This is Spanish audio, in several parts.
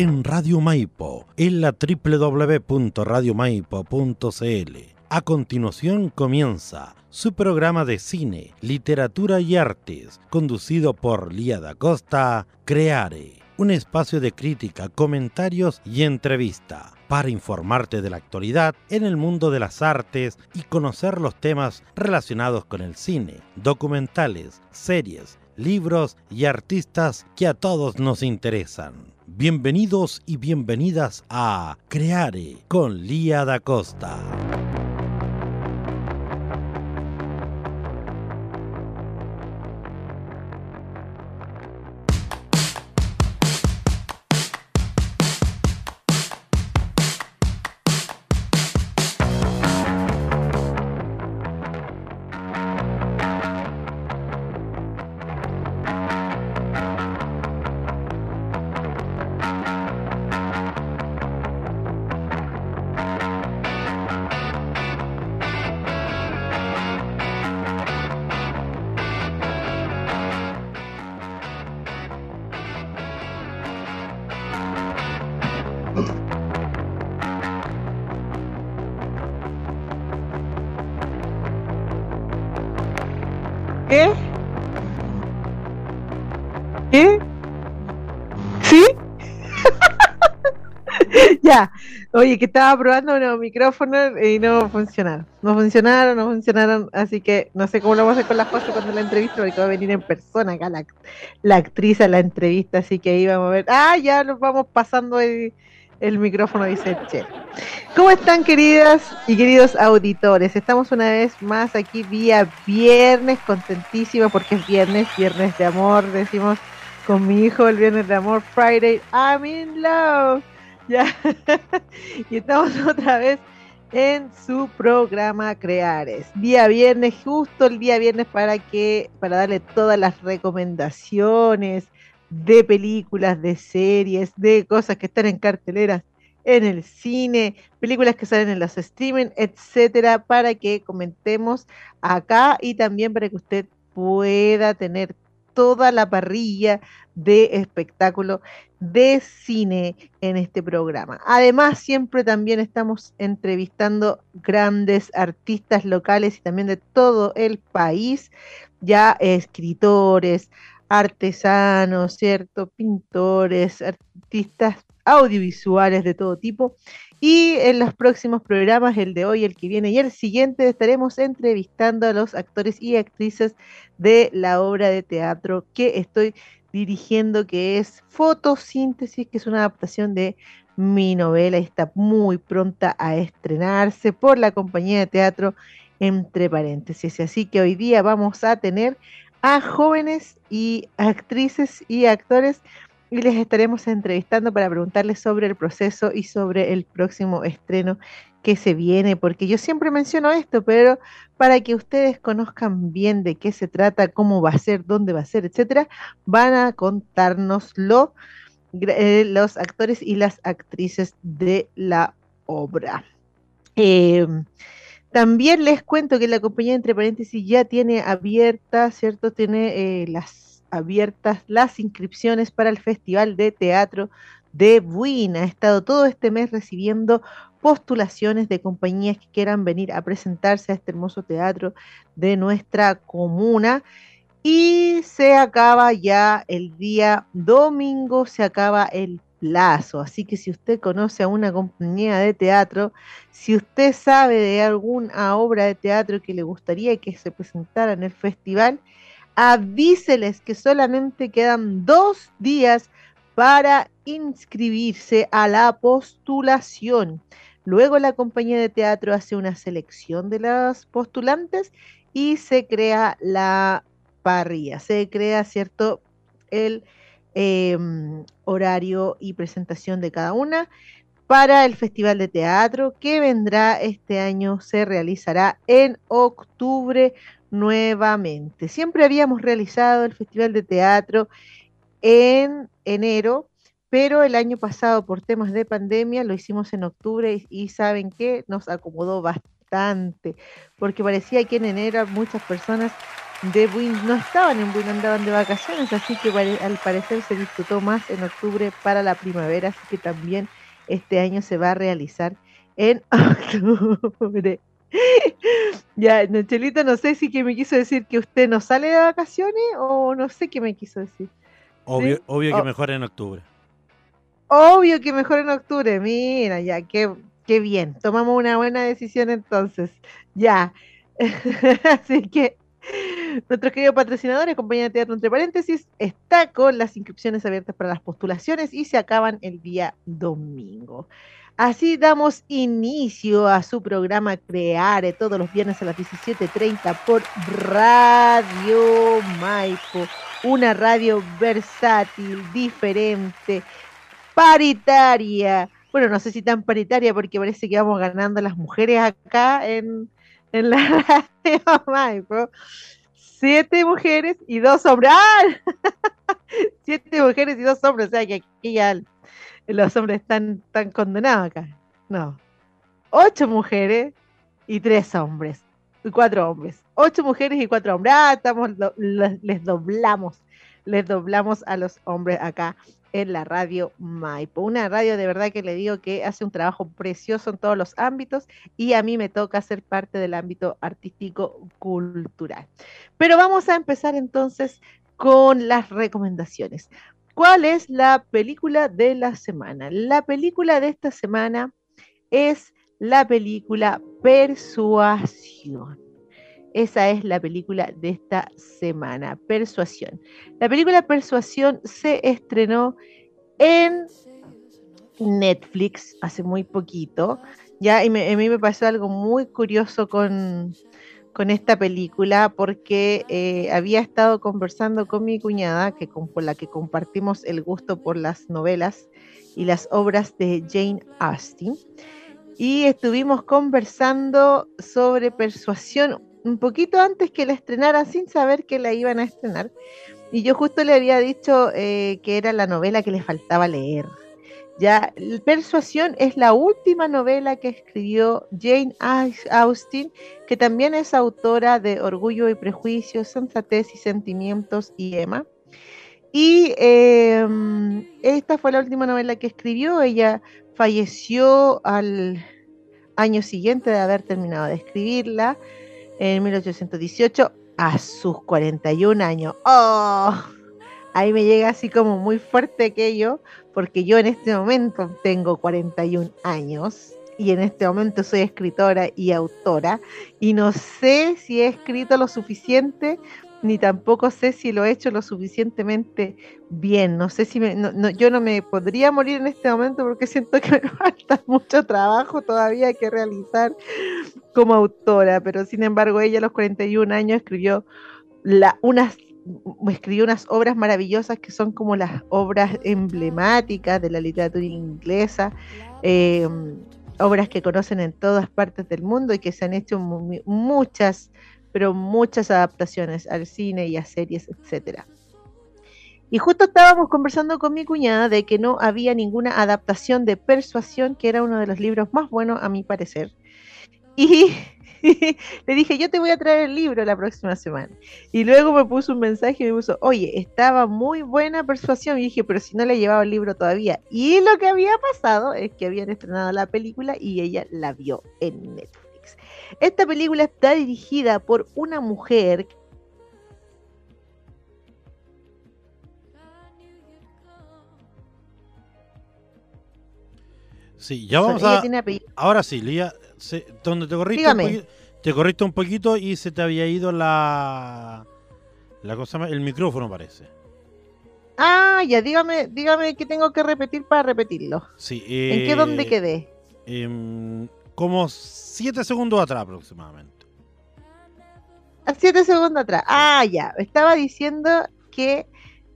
en Radio Maipo, en la www.radiomaipo.cl. A continuación comienza su programa de cine, literatura y artes, conducido por Lía da Costa, Creare, un espacio de crítica, comentarios y entrevista para informarte de la actualidad en el mundo de las artes y conocer los temas relacionados con el cine, documentales, series, libros y artistas que a todos nos interesan. Bienvenidos y bienvenidas a Creare con Lía da Costa. Oye, que estaba probando unos micrófonos y no funcionaron. No funcionaron, no funcionaron. Así que no sé cómo lo vamos a hacer con la José cuando la entrevista, porque va a venir en persona acá la, actriz a la entrevista. Así que ahí vamos a ver. Ah, ya nos vamos pasando el, el micrófono, dice Che. ¿Cómo están, queridas y queridos auditores? Estamos una vez más aquí vía viernes, contentísima porque es viernes, viernes de amor, decimos con mi hijo el viernes de amor, Friday, I'm in love. Ya. y estamos otra vez en su programa Creares. Día viernes, justo el día viernes para que, para darle todas las recomendaciones de películas, de series, de cosas que están en carteleras en el cine, películas que salen en los streaming, etcétera, para que comentemos acá y también para que usted pueda tener toda la parrilla de espectáculo de cine en este programa. Además, siempre también estamos entrevistando grandes artistas locales y también de todo el país, ya escritores, artesanos, ¿cierto? Pintores, artistas audiovisuales de todo tipo. Y en los próximos programas, el de hoy, el que viene y el siguiente, estaremos entrevistando a los actores y actrices de la obra de teatro que estoy dirigiendo, que es Fotosíntesis, que es una adaptación de mi novela está muy pronta a estrenarse por la compañía de teatro entre paréntesis. Así que hoy día vamos a tener a jóvenes y actrices y actores y les estaremos entrevistando para preguntarles sobre el proceso y sobre el próximo estreno que se viene, porque yo siempre menciono esto, pero para que ustedes conozcan bien de qué se trata, cómo va a ser, dónde va a ser, etcétera, van a contárnoslo eh, los actores y las actrices de la obra. Eh, también les cuento que la compañía, entre paréntesis, ya tiene abierta, ¿cierto? Tiene eh, las abiertas las inscripciones para el Festival de Teatro de Buina. Ha estado todo este mes recibiendo postulaciones de compañías que quieran venir a presentarse a este hermoso teatro de nuestra comuna. Y se acaba ya el día domingo, se acaba el plazo. Así que si usted conoce a una compañía de teatro, si usted sabe de alguna obra de teatro que le gustaría que se presentara en el festival, avíseles que solamente quedan dos días para inscribirse a la postulación. Luego la compañía de teatro hace una selección de las postulantes y se crea la parrilla, se crea, ¿cierto? El Em, horario y presentación de cada una para el Festival de Teatro que vendrá este año, se realizará en octubre nuevamente. Siempre habíamos realizado el Festival de Teatro en enero, pero el año pasado por temas de pandemia lo hicimos en octubre y, saben que nos acomodó bastante, porque parecía que en enero muchas personas de Buin no estaban en Buin, andaban de vacaciones, así que al parecer se disfrutó más en octubre para la primavera, así que también este año se va a realizar en octubre. ya, Chelito, no sé si que me quiso decir que usted no sale de vacaciones o no sé qué me quiso decir. Obvio, obvio que mejor en octubre. Obvio que mejor en octubre. Mira, ya, qué, qué bien. Tomamos una buena decisión entonces. Ya. Así que nuestros queridos patrocinadores, compañía de teatro entre paréntesis, está con las inscripciones abiertas para las postulaciones y se acaban el día domingo. Así damos inicio a su programa Creare todos los viernes a las 17.30 por Radio Maipo, una radio versátil, diferente, paritaria. Bueno, no sé si tan paritaria porque parece que vamos ganando las mujeres acá en, en la radio Maipo. Siete mujeres y dos hombres. ¡Ah! Siete mujeres y dos hombres. O sea que aquí ya los hombres están, tan condenados acá. No. Ocho mujeres y tres hombres. Y cuatro hombres. Ocho mujeres y cuatro hombres. Ah, estamos, les doblamos. Les doblamos a los hombres acá en la radio Maipo. Una radio de verdad que le digo que hace un trabajo precioso en todos los ámbitos y a mí me toca ser parte del ámbito artístico cultural. Pero vamos a empezar entonces con las recomendaciones. ¿Cuál es la película de la semana? La película de esta semana es la película Persuasión. Esa es la película de esta semana, Persuasión. La película Persuasión se estrenó en Netflix hace muy poquito, ya, y a mí me pasó algo muy curioso con, con esta película porque eh, había estado conversando con mi cuñada, que con, la que compartimos el gusto por las novelas y las obras de Jane Austen, y estuvimos conversando sobre persuasión un poquito antes que la estrenara sin saber que la iban a estrenar. Y yo justo le había dicho eh, que era la novela que le faltaba leer. Ya, Persuasión es la última novela que escribió Jane Austen, que también es autora de Orgullo y Prejuicio, Sensatez y Sentimientos y Emma. Y em, esta fue la última novela que escribió. Ella falleció al año siguiente de haber terminado de escribirla, en 1818, a sus 41 años. ¡Oh! Ahí me llega así como muy fuerte aquello, porque yo en este momento tengo 41 años y en este momento soy escritora y autora y no sé si he escrito lo suficiente ni tampoco sé si lo he hecho lo suficientemente bien. No sé si me, yo no me podría morir en este momento porque siento que me falta mucho trabajo todavía que realizar como autora, pero sin embargo ella a los 41 años escribió la, unas escribió unas obras maravillosas que son como las obras emblemáticas de la literatura inglesa, em, obras que conocen en todas partes del mundo y que se han hecho muchas, pero muchas adaptaciones al cine y a series, etcétera. Y justo estábamos conversando con mi cuñada de que no había ninguna adaptación de Persuasión, que era uno de los libros más buenos a mi parecer. Y le dije, yo te voy a traer el libro la próxima semana. Y luego me puso un mensaje y me puso, oye, estaba muy buena persuasión. Y dije, pero si no le llevaba el libro todavía. Y lo que había pasado es que habían estrenado la película y ella la vio en Netflix. Esta película está dirigida por una mujer Sí, ya vamos a. Ahora sí, Lía, donde te corriste, un poquito, te corriste un poquito y se te había ido la. La cosa el micrófono parece. Ah, ya, dígame, dígame qué tengo que repetir para repetirlo. Sí, ¿En qué dónde eh, quedé? Em, como siete segundos atrás aproximadamente. A siete segundos atrás. Ah, ya. Estaba diciendo que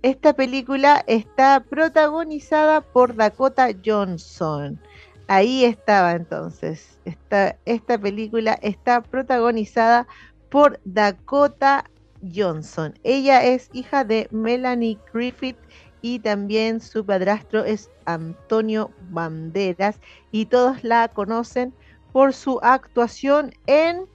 esta película está protagonizada por Dakota Johnson. Ahí estaba entonces. Esta, película está protagonizada por Dakota Johnson. Ella es hija de Melanie Griffith y también su padrastro es Antonio Banderas y todos la conocen por su actuación en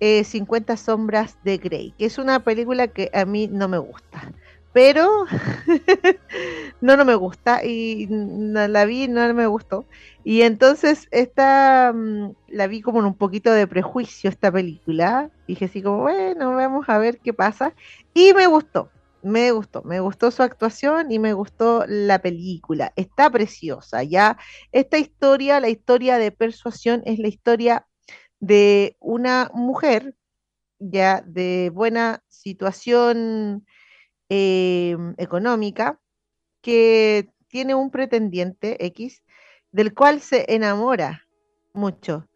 50 sombras de Grey, que es una película que a mí no me gusta pero no, no me gusta y la vi no me gustó. Y entonces esta mm, la vi como en un poquito de prejuicio esta película. Dije así como, bueno, vamos a ver qué pasa. Y me gustó, me gustó, me gustó su actuación y me gustó la película. Está preciosa, ya. Esta historia, la historia de persuasión, es la historia de una mujer ya de buena situación Em, económica que tiene un pretendiente X del cual se enamora mucho.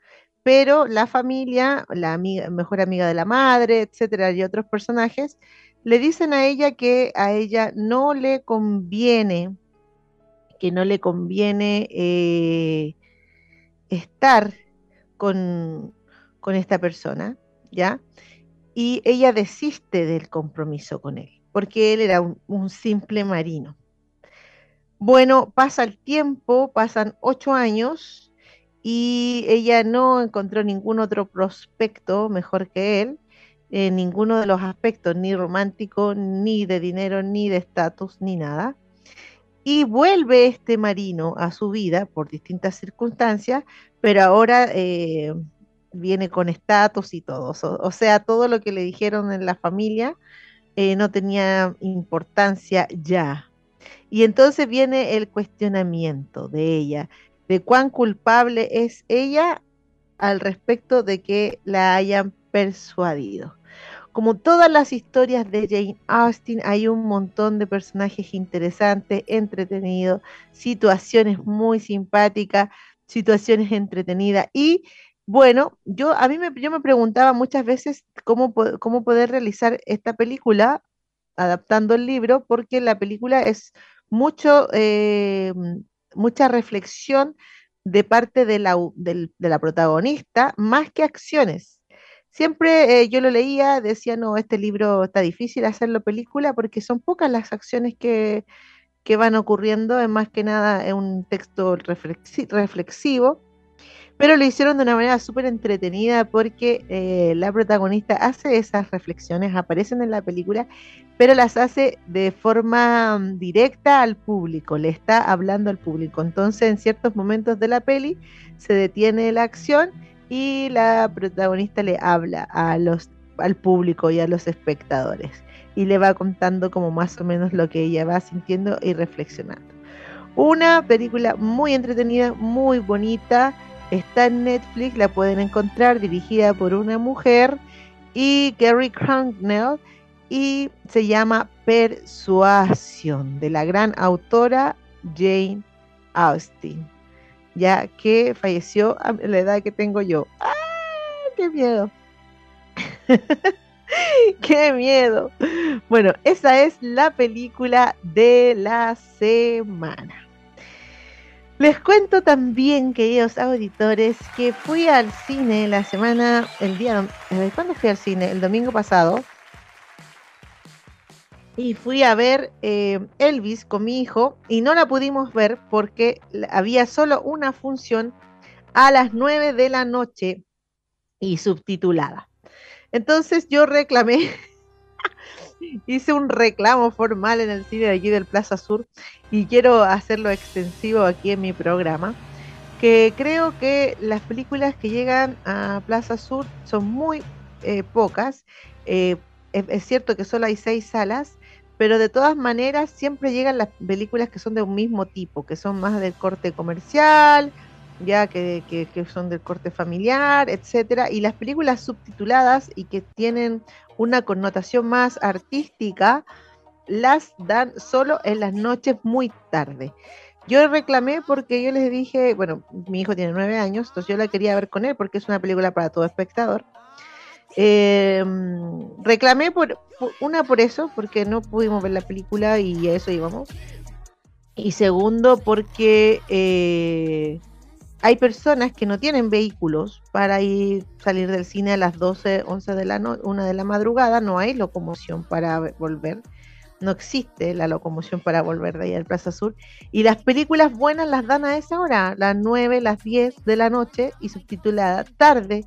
Pero la familia, la mejor amiga de la madre, etcétera, y otros personajes, le dicen a ella que a ella no le conviene, que no le conviene eh, estar con, con esta persona, ¿ya? Y ella desiste del compromiso con él porque él era un, simple marino. Bueno, pasa el tiempo, pasan ocho años y ella no encontró ningún otro prospecto mejor que él, en ninguno de los aspectos, ni romántico, ni de dinero, ni de estatus, ni nada. Y vuelve este marino a su vida por distintas circunstancias, pero ahora eh, viene con estatus y todo. o sea, todo lo que le dijeron en la familia eh, no tenía importancia ya. Y entonces viene el cuestionamiento de ella, de cuán culpable es ella al respecto de que la hayan persuadido. Como todas las historias de Jane Austen, hay un montón de personajes interesantes, entretenidos, situaciones muy simpáticas, situaciones entretenidas y bueno, yo a mí me, yo me preguntaba muchas veces cómo, cómo poder realizar esta película adaptando el libro, porque la película es mucho, eh, mucha reflexión de parte de la, de la protagonista, más que acciones. Siempre eh, yo lo leía, decía, no, este libro está difícil hacerlo película porque son pocas las acciones que, que van ocurriendo, es más que nada es un texto reflexivo pero lo hicieron de una manera súper entretenida porque eh, la protagonista hace esas reflexiones, aparecen en la película, pero las hace de forma mm, directa al público, le está hablando al público. Entonces, en ciertos momentos de la peli se detiene la acción y la protagonista le habla a los, al público y a los espectadores y le va contando como más o menos lo que ella va sintiendo y reflexionando. Una película muy entretenida, muy bonita Está en Netflix, la pueden encontrar, dirigida por una mujer y Gary Cranknell y se llama Persuasión de la gran autora Jane Austen, ya que falleció a la edad que tengo yo. ¡Ah! ¡Qué miedo! ¡Qué miedo! Bueno, esa es la película de la semana. Les cuento también, queridos auditores, que fui al cine la semana, el día, ¿cuándo fui al cine? El domingo pasado. Y fui a ver eh, Elvis con mi hijo y no la pudimos ver porque había solo una función a las 9 de la noche y subtitulada. Entonces yo reclamé hice un reclamo formal en el cine de aquí del Plaza Sur y quiero hacerlo extensivo aquí en mi programa, que creo que las películas que llegan a Plaza Sur son muy eh, pocas. Eh, es, cierto que solo hay seis salas, pero de todas maneras siempre llegan las películas que son de un mismo tipo, que son más del corte comercial, ya que, que, son del corte familiar, etcétera, y las películas subtituladas y que tienen una connotación más artística, las dan solo en las noches muy tarde. Yo reclamé porque yo les dije, bueno, mi hijo tiene nueve años, entonces yo la quería ver con él porque es una película para todo espectador. Em, reclamé por, una por eso, porque no pudimos ver la película y a eso íbamos. Y segundo, porque eh, hay personas que no tienen vehículos para ir salir del cine a las 12, 11 de la noche, una de la madrugada, no hay locomoción para volver, no existe la locomoción para volver de ahí al Plaza Sur. Y las películas buenas las dan a esa hora, las 9, las 10 de la noche y subtitulada tarde.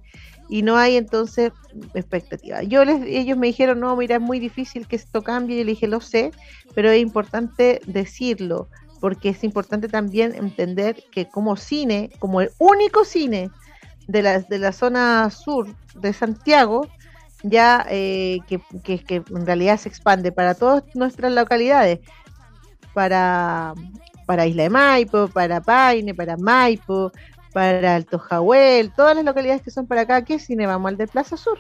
y no hay entonces expectativa. Yo les, ellos me dijeron, no, mira, es muy difícil que esto cambie, yo le dije, lo sé, pero es importante decirlo, porque es importante también entender que como cine, como el único cine de la, de la zona sur de Santiago, ya eh, que, que, en realidad se expande para todas nuestras localidades, para, para Isla de Maipo, para Paine, para Maipo, para Alto Jahuel, todas las localidades que son para acá, ¿qué cine vamos al de Plaza Sur?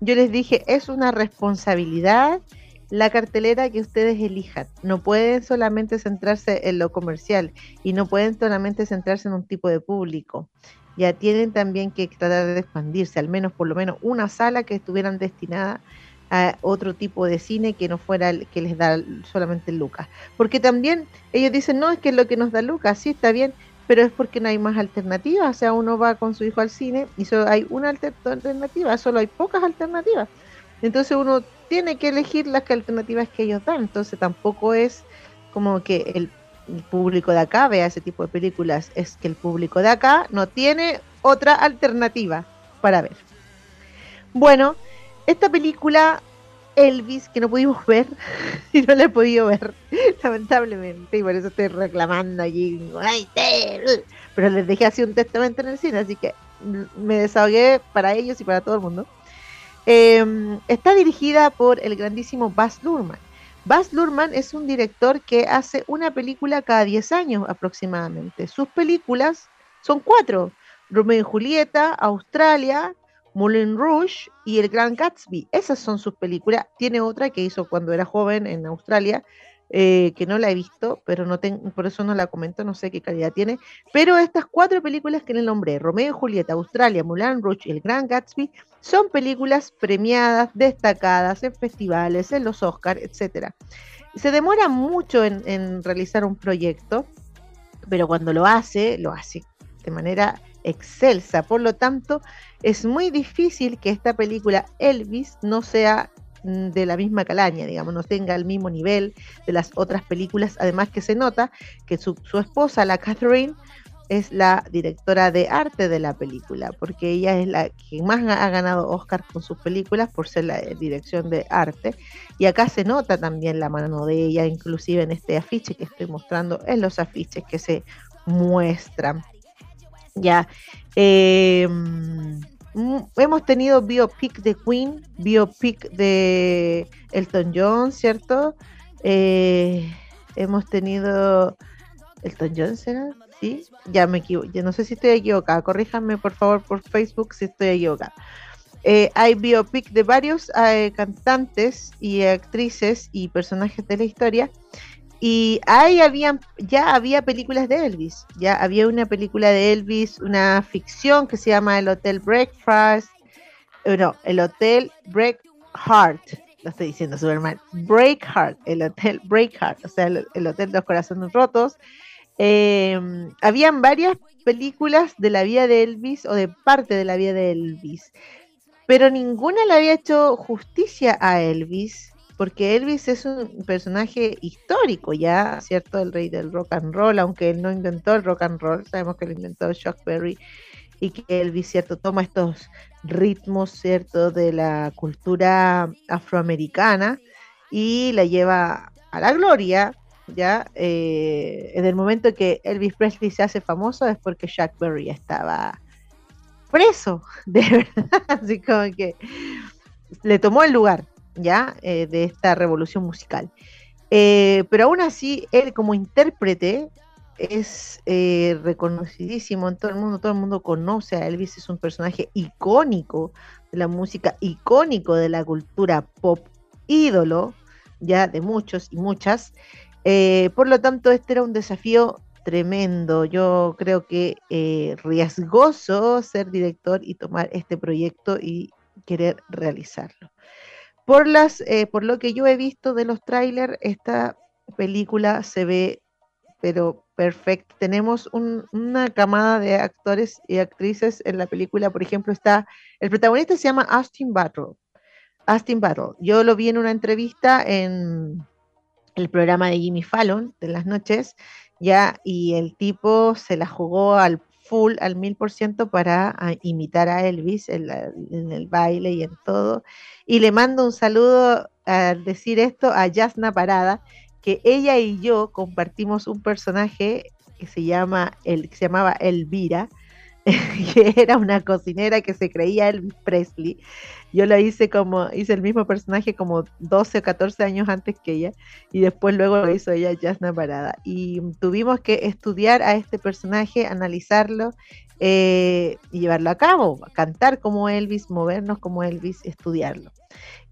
Yo les dije, es una responsabilidad la cartelera que ustedes elijan. No pueden solamente centrarse en lo comercial y no pueden solamente centrarse en un tipo de público. Ya tienen también que tratar de expandirse, al menos por lo menos una sala que estuvieran destinada a otro tipo de cine que no fuera el que les da solamente Lucas. Porque también ellos dicen, no, es que es lo que nos da Lucas, sí, está bien, pero es porque no hay más alternativas. O sea, uno va con su hijo al cine y solo hay una alternativa, solo hay pocas alternativas. Entonces uno tiene que elegir las alternativas que ellos dan. Entonces tampoco es como que el, público de acá vea ese tipo de películas, es que el público de acá no tiene otra alternativa para ver. Bueno, esta película Elvis que no pudimos ver y no la he podido ver, lamentablemente, y por eso estoy reclamando allí. Pero les dejé así un testamento en el cine, así que me desahogué para ellos y para todo el mundo. Em, está dirigida por el grandísimo Baz Luhrmann. Baz Luhrmann es un director que hace una película cada 10 años aproximadamente. Sus películas son cuatro. Romeo y Julieta, Australia, Moulin Rouge y El Gran Gatsby. Esas son sus películas. Tiene otra que hizo cuando era joven en Australia, eh, que no la he visto, pero no tengo, por eso no la comento, no sé qué calidad tiene. Pero estas cuatro películas que le nombré, Romeo y Julieta, Australia, Moulin Rouge y El Gran Gatsby, son películas premiadas, destacadas en festivales, en los Oscars, etc. Se demora mucho en, realizar un proyecto, pero cuando lo hace, lo hace de manera excelsa. Por lo tanto, es muy difícil que esta película Elvis no sea Mm, de la misma calaña, digamos, no tenga el mismo nivel de las otras películas, además que se nota que su, esposa, la Catherine, es la directora de arte de la película, porque ella es la que más ha ganado Oscar con sus películas por ser la dirección de arte. Y acá se nota también la mano de ella, inclusive en este afiche que estoy mostrando, en los afiches que se muestran. Ya. Eh, hemos tenido biopic de Queen, biopic de Elton John, ¿cierto? Eh, hemos tenido Elton John, ¿será? Sí, ya me equivoco, no sé si estoy equivocada, corríjanme por favor por Facebook si estoy equivocada. Eh, hay biopic de varios eh, cantantes y actrices y personajes de la historia y ahí habían, ya había películas de Elvis, ya había una película de Elvis, una ficción que se llama El Hotel Breakfast, eh, no, El Hotel Break Heart, lo estoy diciendo súper mal, Break Heart, el Hotel Break Heart, o sea, el, Hotel de los Corazones Rotos. Em, habían varias películas de la vida de Elvis o de parte de la vida de Elvis, pero ninguna le había hecho justicia a Elvis porque Elvis es un personaje histórico ya, ¿cierto? El rey del rock and roll, aunque él no inventó el rock and roll, sabemos que lo inventó Chuck Berry y que Elvis, ¿cierto? Toma estos ritmos, ¿cierto? De la cultura afroamericana y la lleva a la gloria, ¿ya? Eh, en el momento que Elvis Presley se hace famoso es porque Chuck Berry estaba preso, de verdad, así como que le tomó el lugar, ¿ya? Eh, de esta revolución musical. Eh, pero aún así, él como intérprete es reconocidísimo en todo el mundo, todo el mundo conoce a Elvis, es un personaje icónico de la música, icónico de la cultura pop, ídolo ya de muchos y muchas. Por lo tanto, este era un desafío tremendo. Yo creo que riesgoso ser director y tomar este proyecto y querer realizarlo. Por, las, eh, por lo que yo he visto de los trailers, esta película se ve, pero perfecto. Tenemos una camada de actores y actrices en la película. Por ejemplo, está, el protagonista se llama Austin Battle. Austin Battle. Yo lo vi en una entrevista en el programa de Jimmy Fallon de las noches, ya, y el tipo se la jugó al full al mil por ciento para ah, imitar a Elvis en, el baile y en todo. Y le mando un saludo al decir esto a Yasna Parada, que ella y yo compartimos un personaje que se llama el que se llamaba Elvira, que era una cocinera que se creía Elvis Presley. Yo lo hice como, hice el mismo personaje como 12 o 14 años antes que ella, y después luego lo hizo ella, Jasna Parada. Y tuvimos que estudiar a este personaje, analizarlo eh, y llevarlo a cabo, cantar como Elvis, movernos como Elvis, estudiarlo.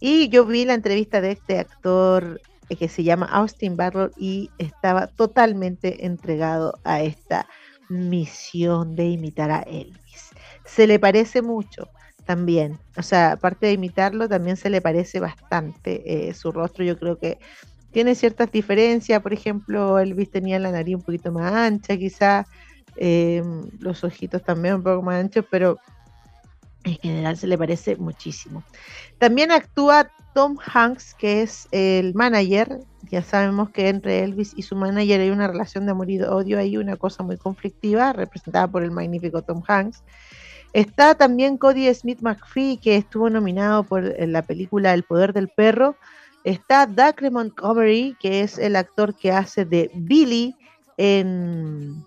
Y yo vi la entrevista de este actor eh, que se llama Austin Barrow y estaba totalmente entregado a esta misión de imitar a Elvis. Se le parece mucho también, o sea, aparte de imitarlo, también se le parece bastante eh, su rostro. Yo creo que tiene ciertas diferencias, por ejemplo, Elvis tenía la nariz un poquito más ancha, quizás em, los ojitos también un poco más anchos, pero en general se le parece muchísimo. También actúa Tom Hanks, que es el manager. Ya sabemos que entre Elvis y su manager hay una relación de amor y odio, hay una cosa muy conflictiva, representada por el magnífico Tom Hanks. Está también Cody Smith McPhee, que estuvo nominado por la película El poder del perro. Está Doug Montgomery, que es el actor que hace de Billy en,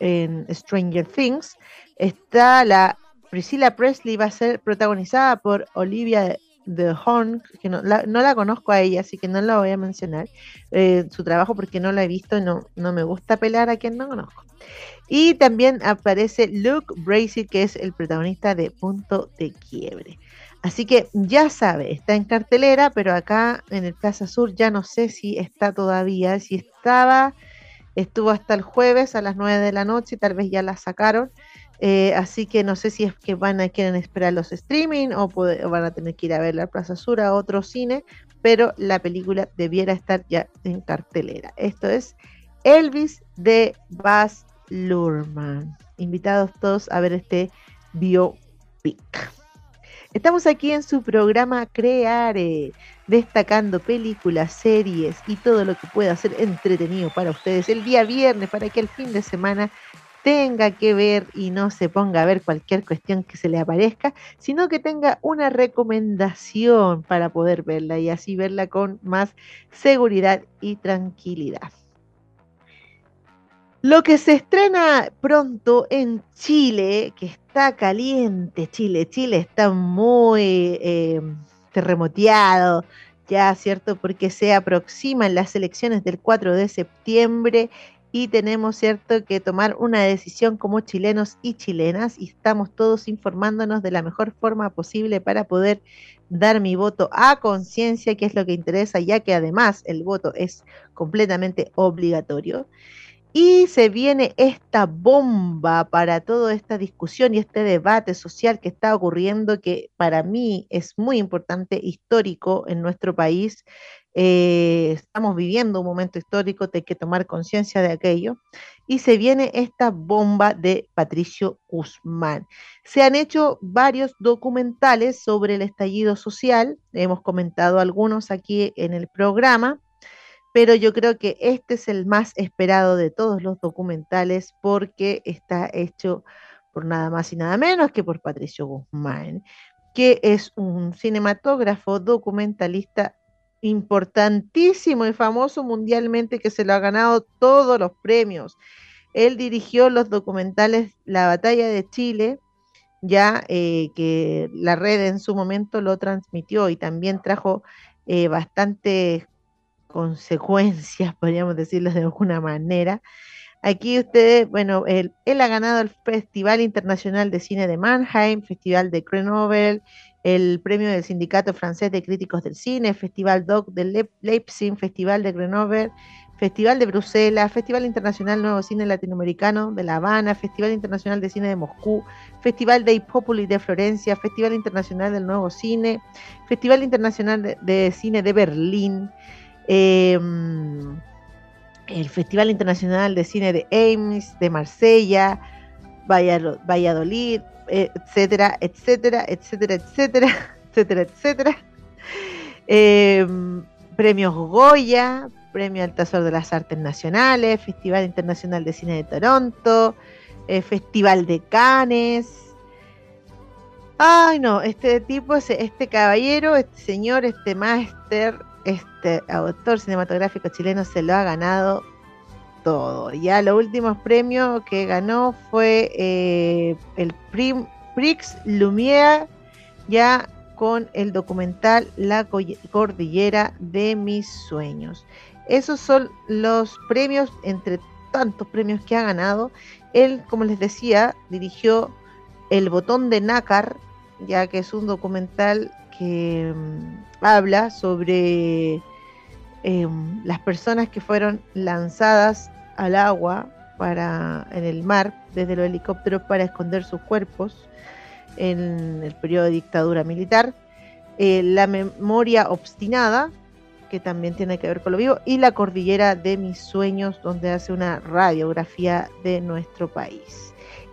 en Stranger Things. Está la Priscilla Presley, va a ser protagonizada por Olivia The Horn, que no la, conozco a ella, así que no la voy a mencionar, eh, su trabajo porque no la he visto y no, no me gusta pelar a quien no conozco. Y también aparece Luke Bracey, que es el protagonista de Punto de Quiebre. Así que ya sabe, está en cartelera, pero acá en el Plaza Sur ya no sé si está todavía. Si estaba, estuvo hasta el jueves a las 9 de la noche, tal vez ya la sacaron. Eh, así que no sé si es que van a quieren esperar los streaming o, van a tener que ir a ver la Plaza Sur a otro cine, pero la película debiera estar ya en cartelera. Esto es Elvis de Baz Luhrmann. Invitados todos a ver este biopic. Estamos aquí en su programa Creare, destacando películas, series y todo lo que pueda ser entretenido para ustedes el día viernes, para que el fin de semana tenga que ver y no se ponga a ver cualquier cuestión que se le aparezca, sino que tenga una recomendación para poder verla y así verla con más seguridad y tranquilidad. Lo que se estrena pronto en Chile, que está caliente, Chile, Chile está muy eh, terremoteado, ya, ¿cierto? Porque se aproximan las elecciones del 4 de septiembre y tenemos, ¿cierto?, que tomar una decisión como chilenos y chilenas y estamos todos informándonos de la mejor forma posible para poder dar mi voto a conciencia, que es lo que interesa, ya que además el voto es completamente obligatorio. Y se viene esta bomba para toda esta discusión y este debate social que está ocurriendo, que para mí es muy importante, histórico en nuestro país, eh, estamos viviendo un momento histórico, hay que tomar conciencia de aquello. Y se viene esta bomba de Patricio Guzmán. Se han hecho varios documentales sobre el estallido social, hemos comentado algunos aquí en el programa, pero yo creo que este es el más esperado de todos los documentales porque está hecho por nada más y nada menos que por Patricio Guzmán, que es un cinematógrafo documentalista importantísimo y famoso mundialmente que se lo ha ganado todos los premios. Él dirigió los documentales La Batalla de Chile, ya eh, que la red en su momento lo transmitió y también trajo eh, bastantes consecuencias, podríamos decirlo de alguna manera. Aquí ustedes, bueno, él, él, ha ganado el Festival Internacional de Cine de Mannheim, Festival de Grenoble, el premio del Sindicato Francés de Críticos del Cine, Festival Doc de Leipzig, Festival de Grenoble, Festival de Bruselas, Festival Internacional Nuevo Cine Latinoamericano de La Habana, Festival Internacional de Cine de Moscú, Festival de Populi de Florencia, Festival Internacional del Nuevo Cine, Festival Internacional de, Cine de Berlín, em, el Festival Internacional de Cine de Ames, de Marsella, Valladolid, etcétera, etcétera, etcétera, etcétera, etcétera, etcétera. Em, premios Goya, Premio Altasor de las Artes Nacionales, Festival Internacional de Cine de Toronto, eh, Festival de Cannes. Ay, no, este tipo, este caballero, este señor, este máster, este autor cinematográfico chileno se lo ha ganado todo. Ya los últimos premios que ganó fue eh, el Prix Lumière, ya con el documental La Cordillera de mis sueños. Esos son los premios, entre tantos premios que ha ganado. Él, como les decía, dirigió El Botón de Nácar, ya que es un documental que mm, habla sobre em, las personas que fueron lanzadas al agua para en el mar desde los helicópteros para esconder sus cuerpos en el periodo de dictadura militar, eh, la memoria obstinada, que también tiene que ver con lo vivo, y la cordillera de mis sueños, donde hace una radiografía de nuestro país.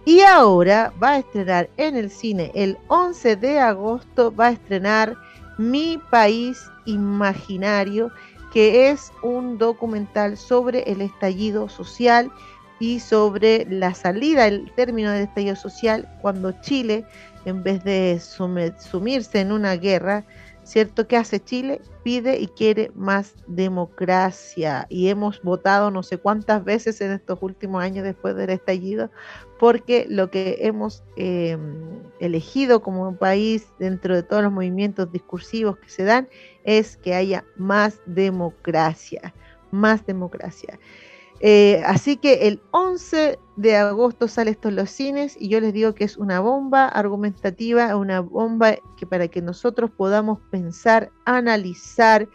Y ahora va a estrenar en el cine, el 11 de agosto, va a estrenar Mi País Imaginario, que es un documental sobre el estallido social y sobre la salida, el término del estallido social, cuando Chile, en vez de sumirse en una guerra, ¿cierto? ¿Qué hace Chile? Pide y quiere más democracia. Y hemos votado no sé cuántas veces en estos últimos años después del estallido, porque lo que hemos em, elegido como país dentro de todos los movimientos discursivos que se dan es que haya más democracia, más democracia. Eh, así que el 11 de agosto sale esto en los cines y yo les digo que es una bomba argumentativa, una bomba que para que nosotros podamos pensar, analizar,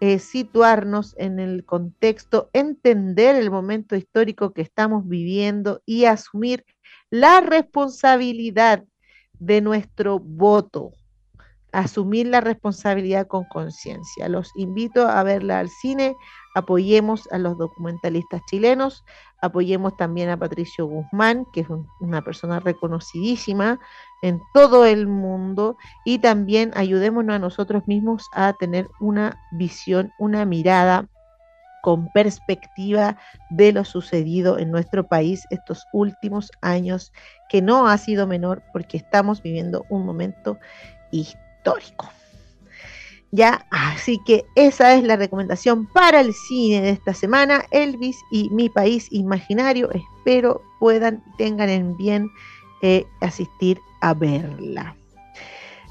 eh, situarnos en el contexto, entender el momento histórico que estamos viviendo y asumir la responsabilidad de nuestro voto, asumir la responsabilidad con conciencia. Los invito a verla al cine, apoyemos a los documentalistas chilenos, apoyemos también a Patricio Guzmán, que es una persona reconocidísima en todo el mundo, y también ayudémonos a nosotros mismos a tener una visión, una mirada con perspectiva de lo sucedido en nuestro país estos últimos años, que no ha sido menor porque estamos viviendo un momento histórico. Ya, así que esa es la recomendación para el cine de esta semana, Elvis y mi país imaginario. Espero puedan, tengan en bien eh, asistir a verla.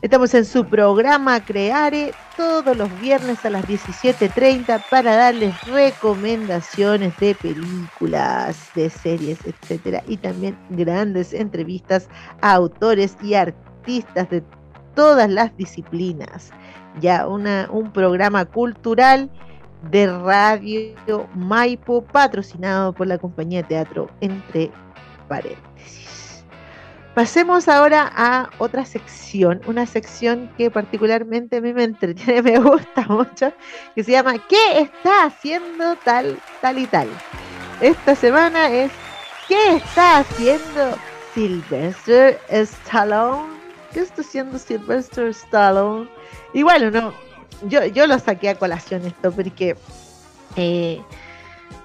Estamos en su programa Creare todos los viernes a las 17.30 para darles recomendaciones de películas, de series, etcétera, y también grandes entrevistas a autores y artistas de todas las disciplinas ya una, un programa cultural de Radio Maipo patrocinado por la compañía de teatro Entre Paréntesis. Pasemos ahora a otra sección, una sección que particularmente a mí me entretiene, me gusta mucho, que se llama ¿Qué está haciendo tal, tal y tal? Esta semana es ¿Qué está haciendo Sylvester Stallone? ¿Qué está haciendo Sylvester Stallone? Bueno, no, yo, yo lo saqué a colación esto porque eh,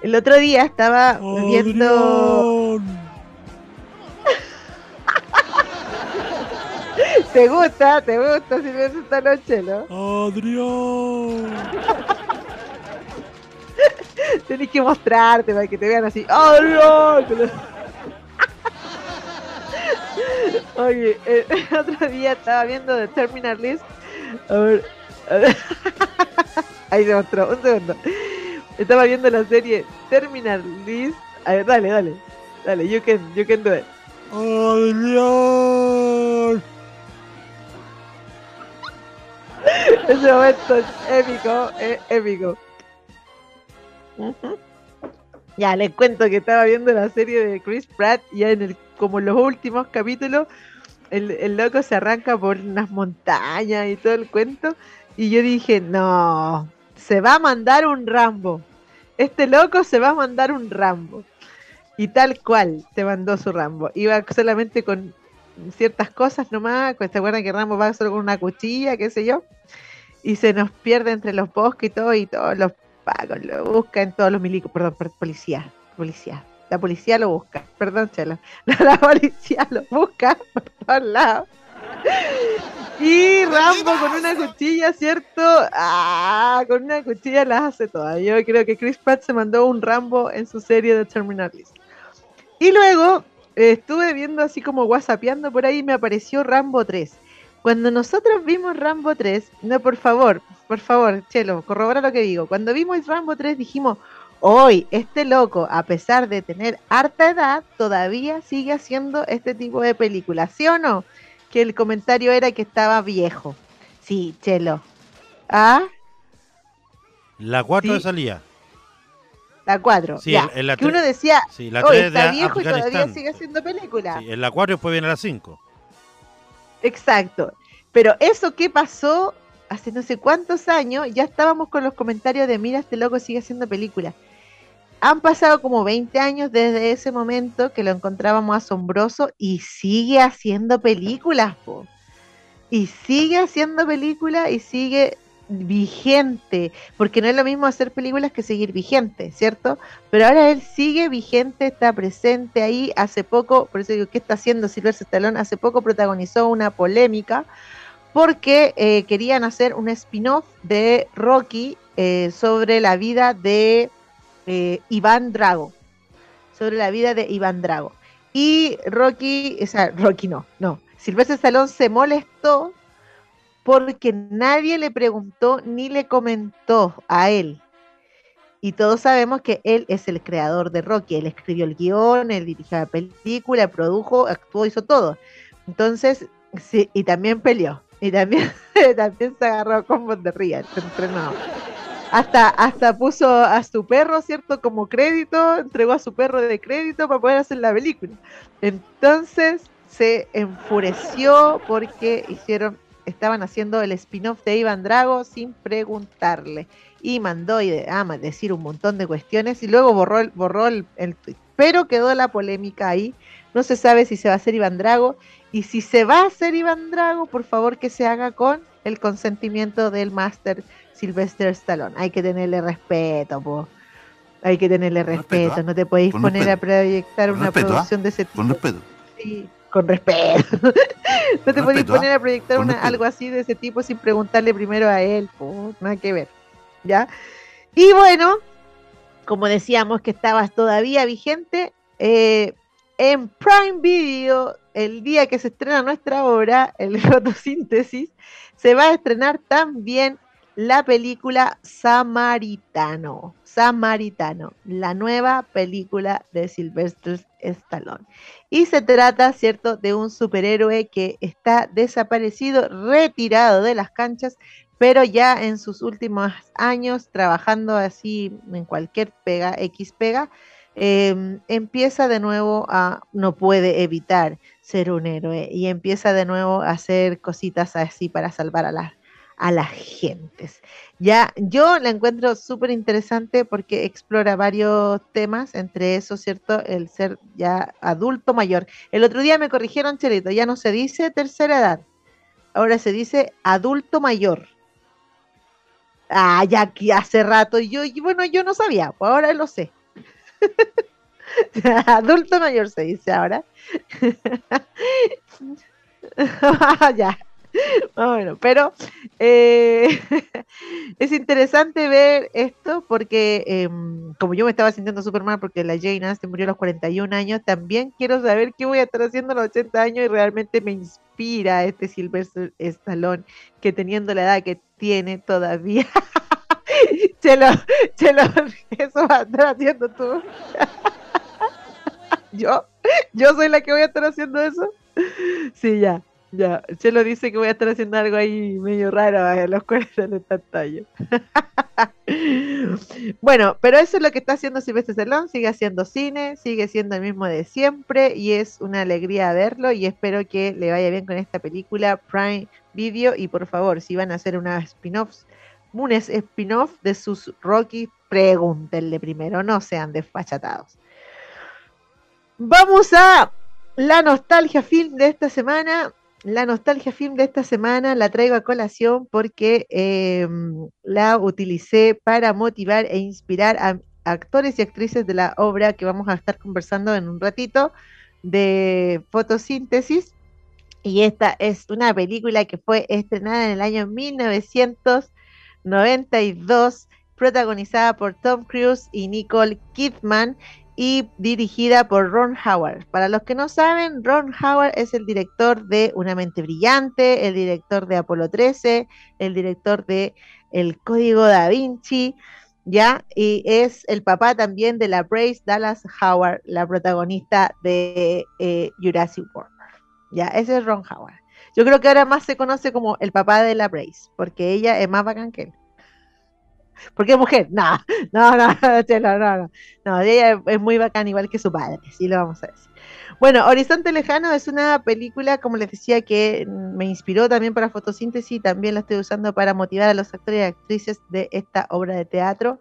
el otro día estaba viendo... ¿Te gusta? ¿Te gusta si ves esta noche, no? Adrián. Tenés que mostrarte para que te vean así. ¡Adrián! Oye, el otro día estaba viendo The Terminal List a ver, Ahí se mostró, un segundo. Estaba viendo la serie Terminal List. A ver, dale, dale. Dale, you can, you can do it. Ese momento es épico, es épico. Ya, les cuento que estaba viendo la serie de Chris Pratt ya en el, como en los últimos capítulos el, loco se arranca por unas montañas y todo el cuento. Y yo dije, no, se va a mandar un Rambo. Este loco se va a mandar un Rambo. Y tal cual se mandó su Rambo. Iba solamente con ciertas cosas nomás. ¿Se acuerdan que Rambo va solo con una cuchilla, qué sé yo? Y se nos pierde entre los bosques y todo. Y todos los pagos lo buscan, todos los milicos, perdón, policía, policía, La policía lo busca. Perdón, Chelo. La policía lo busca por todos lados. Y Rambo con una cuchilla, ¿cierto? Ah, con una cuchilla las hace todas. Yo creo que Chris Pratt se mandó un Rambo en su serie de Terminal List. Y luego estuve viendo así como whatsappeando por ahí y me apareció Rambo 3. Cuando nosotros vimos Rambo 3, no, por favor, por favor, Chelo, corrobora lo que digo. Cuando vimos Rambo 3 dijimos, hoy este loco, a pesar de tener harta edad, todavía sigue haciendo este tipo de películas, ¿sí o no? Que el comentario era que estaba viejo. Sí, Chelo. ¿Ah? La 4 Sí. salía. La 4. Sí, ya. en la que uno decía, Sí, la hoy 3 de está viejo y todavía sigue haciendo películas. Sí, en la 4 después viene la 5. Exacto. Pero eso que pasó hace no sé cuántos años, ya estábamos con los comentarios de mira, este loco sigue haciendo películas. Han pasado como 20 años desde ese momento que lo encontrábamos asombroso y sigue haciendo películas, po. Y sigue haciendo películas y sigue vigente, porque no es lo mismo hacer películas que seguir vigente, ¿cierto? Pero ahora él sigue vigente, está presente ahí. Hace poco, por eso digo, ¿qué está haciendo Silvestre Stallone? Hace poco protagonizó una polémica porque eh, querían hacer un spin-off de Rocky eh, sobre la vida de eh, Iván Drago. Sobre la vida de Iván Drago. Y Rocky, o sea, Rocky no, no. Silvestre Stallone se molestó porque nadie le preguntó ni le comentó a él. Y todos sabemos que él es el creador de Rocky. Él escribió el guion, él dirigió la película, produjo, actuó, hizo todo. Entonces, sí, y también peleó. Y también, también se agarró a combos de ría, se. Hasta, hasta puso a su perro, ¿cierto? Como crédito, entregó a su perro de crédito para poder hacer la película. Entonces se enfureció porque hicieron, estaban haciendo el spin-off de Iván Drago sin preguntarle. Y mandó y de, ah, ma- decir un montón de cuestiones y luego borró el, borró el, el tweet. Pero quedó la polémica ahí. No se sabe si se va a hacer Iván Drago. Y si se va a hacer Iván Drago, por favor que se haga con el consentimiento del máster Sylvester Stallone. Hay que tenerle respeto, po. Hay que tenerle respeto. respeto, ¿ah? No te podéis poner a proyectar Con una respeto, ¿ah? producción de ese tipo. Con respeto. Sí, con respeto. no te ¿ah? poner a proyectar una- respeto. algo así de ese tipo sin preguntarle primero a él. po. Nada que ver. ¿Ya? Y bueno, como decíamos que estabas todavía vigente, eh, en Prime Video, el día que se estrena nuestra obra, el fotosíntesis, se va a estrenar también la película Samaritano. Samaritano, la nueva película de Sylvester Stallone. Y se trata, ¿cierto?, de un superhéroe que está desaparecido, retirado de las canchas, pero ya en sus últimos años, trabajando así en cualquier pega, X pega, eh, empieza de nuevo a, no puede evitar ser un héroe y empieza de nuevo a hacer cositas así para salvar a las a las gentes. Ya, yo la encuentro súper interesante porque explora varios temas, entre esos, ¿cierto? El ser ya adulto mayor. El otro día me corrigieron, Chelito, ya no se dice tercera edad, ahora se dice adulto mayor. Ah, ya aquí hace rato, yo, y bueno, yo no sabía, pues ahora lo sé. adulto mayor se dice ahora. ya. Ah, Bueno, pero eh, es interesante ver esto porque em, como yo me estaba sintiendo súper mal porque la Jane Austen murió a los 41 años, también quiero saber qué voy a estar haciendo a los 80 años y realmente me inspira este Sylvester Stallone que teniendo la edad que tiene todavía. Chelo, Chelo, eso va a estar haciendo tú. yo, yo soy la que voy a estar haciendo eso. Sí, ya. Ya, Chelo dice que voy a estar haciendo algo ahí medio raro a los 40 de pantalla. bueno, pero eso es lo que está haciendo Silvestre Stallone, sigue haciendo cine, sigue siendo el mismo de siempre y es una alegría verlo y espero que le vaya bien con esta película Prime Video y por favor, si van a hacer una spin-offs, un spin-off de sus Rocky, pregúntenle primero, no sean desfachatados. Vamos a la nostalgia film de esta semana. La nostalgia film de esta semana la traigo a colación porque eh, la utilicé para motivar e inspirar a, actores y actrices de la obra que vamos a estar conversando en un ratito de fotosíntesis. Y esta es una película que fue estrenada en el año 1992, protagonizada por Tom Cruise y Nicole Kidman y dirigida por Ron Howard. Para los que no saben, Ron Howard es el director de Una mente brillante, el director de Apolo 13, el director de El Código da Vinci, ¿ya? Y es el papá también de la Brace Dallas Howard, la protagonista de eh, Jurassic World. Ya, ese es Ron Howard. Yo creo que ahora más se conoce como el papá de la Brace, porque ella es más bacán que él. Porque es mujer. No, no, no, no, no, no. ella es muy bacán, igual que su padre, sí lo vamos a decir. Bueno, Horizonte Lejano es una película, como les decía, que me inspiró también para fotosíntesis y también la estoy usando para motivar a los actores y actrices de esta obra de teatro.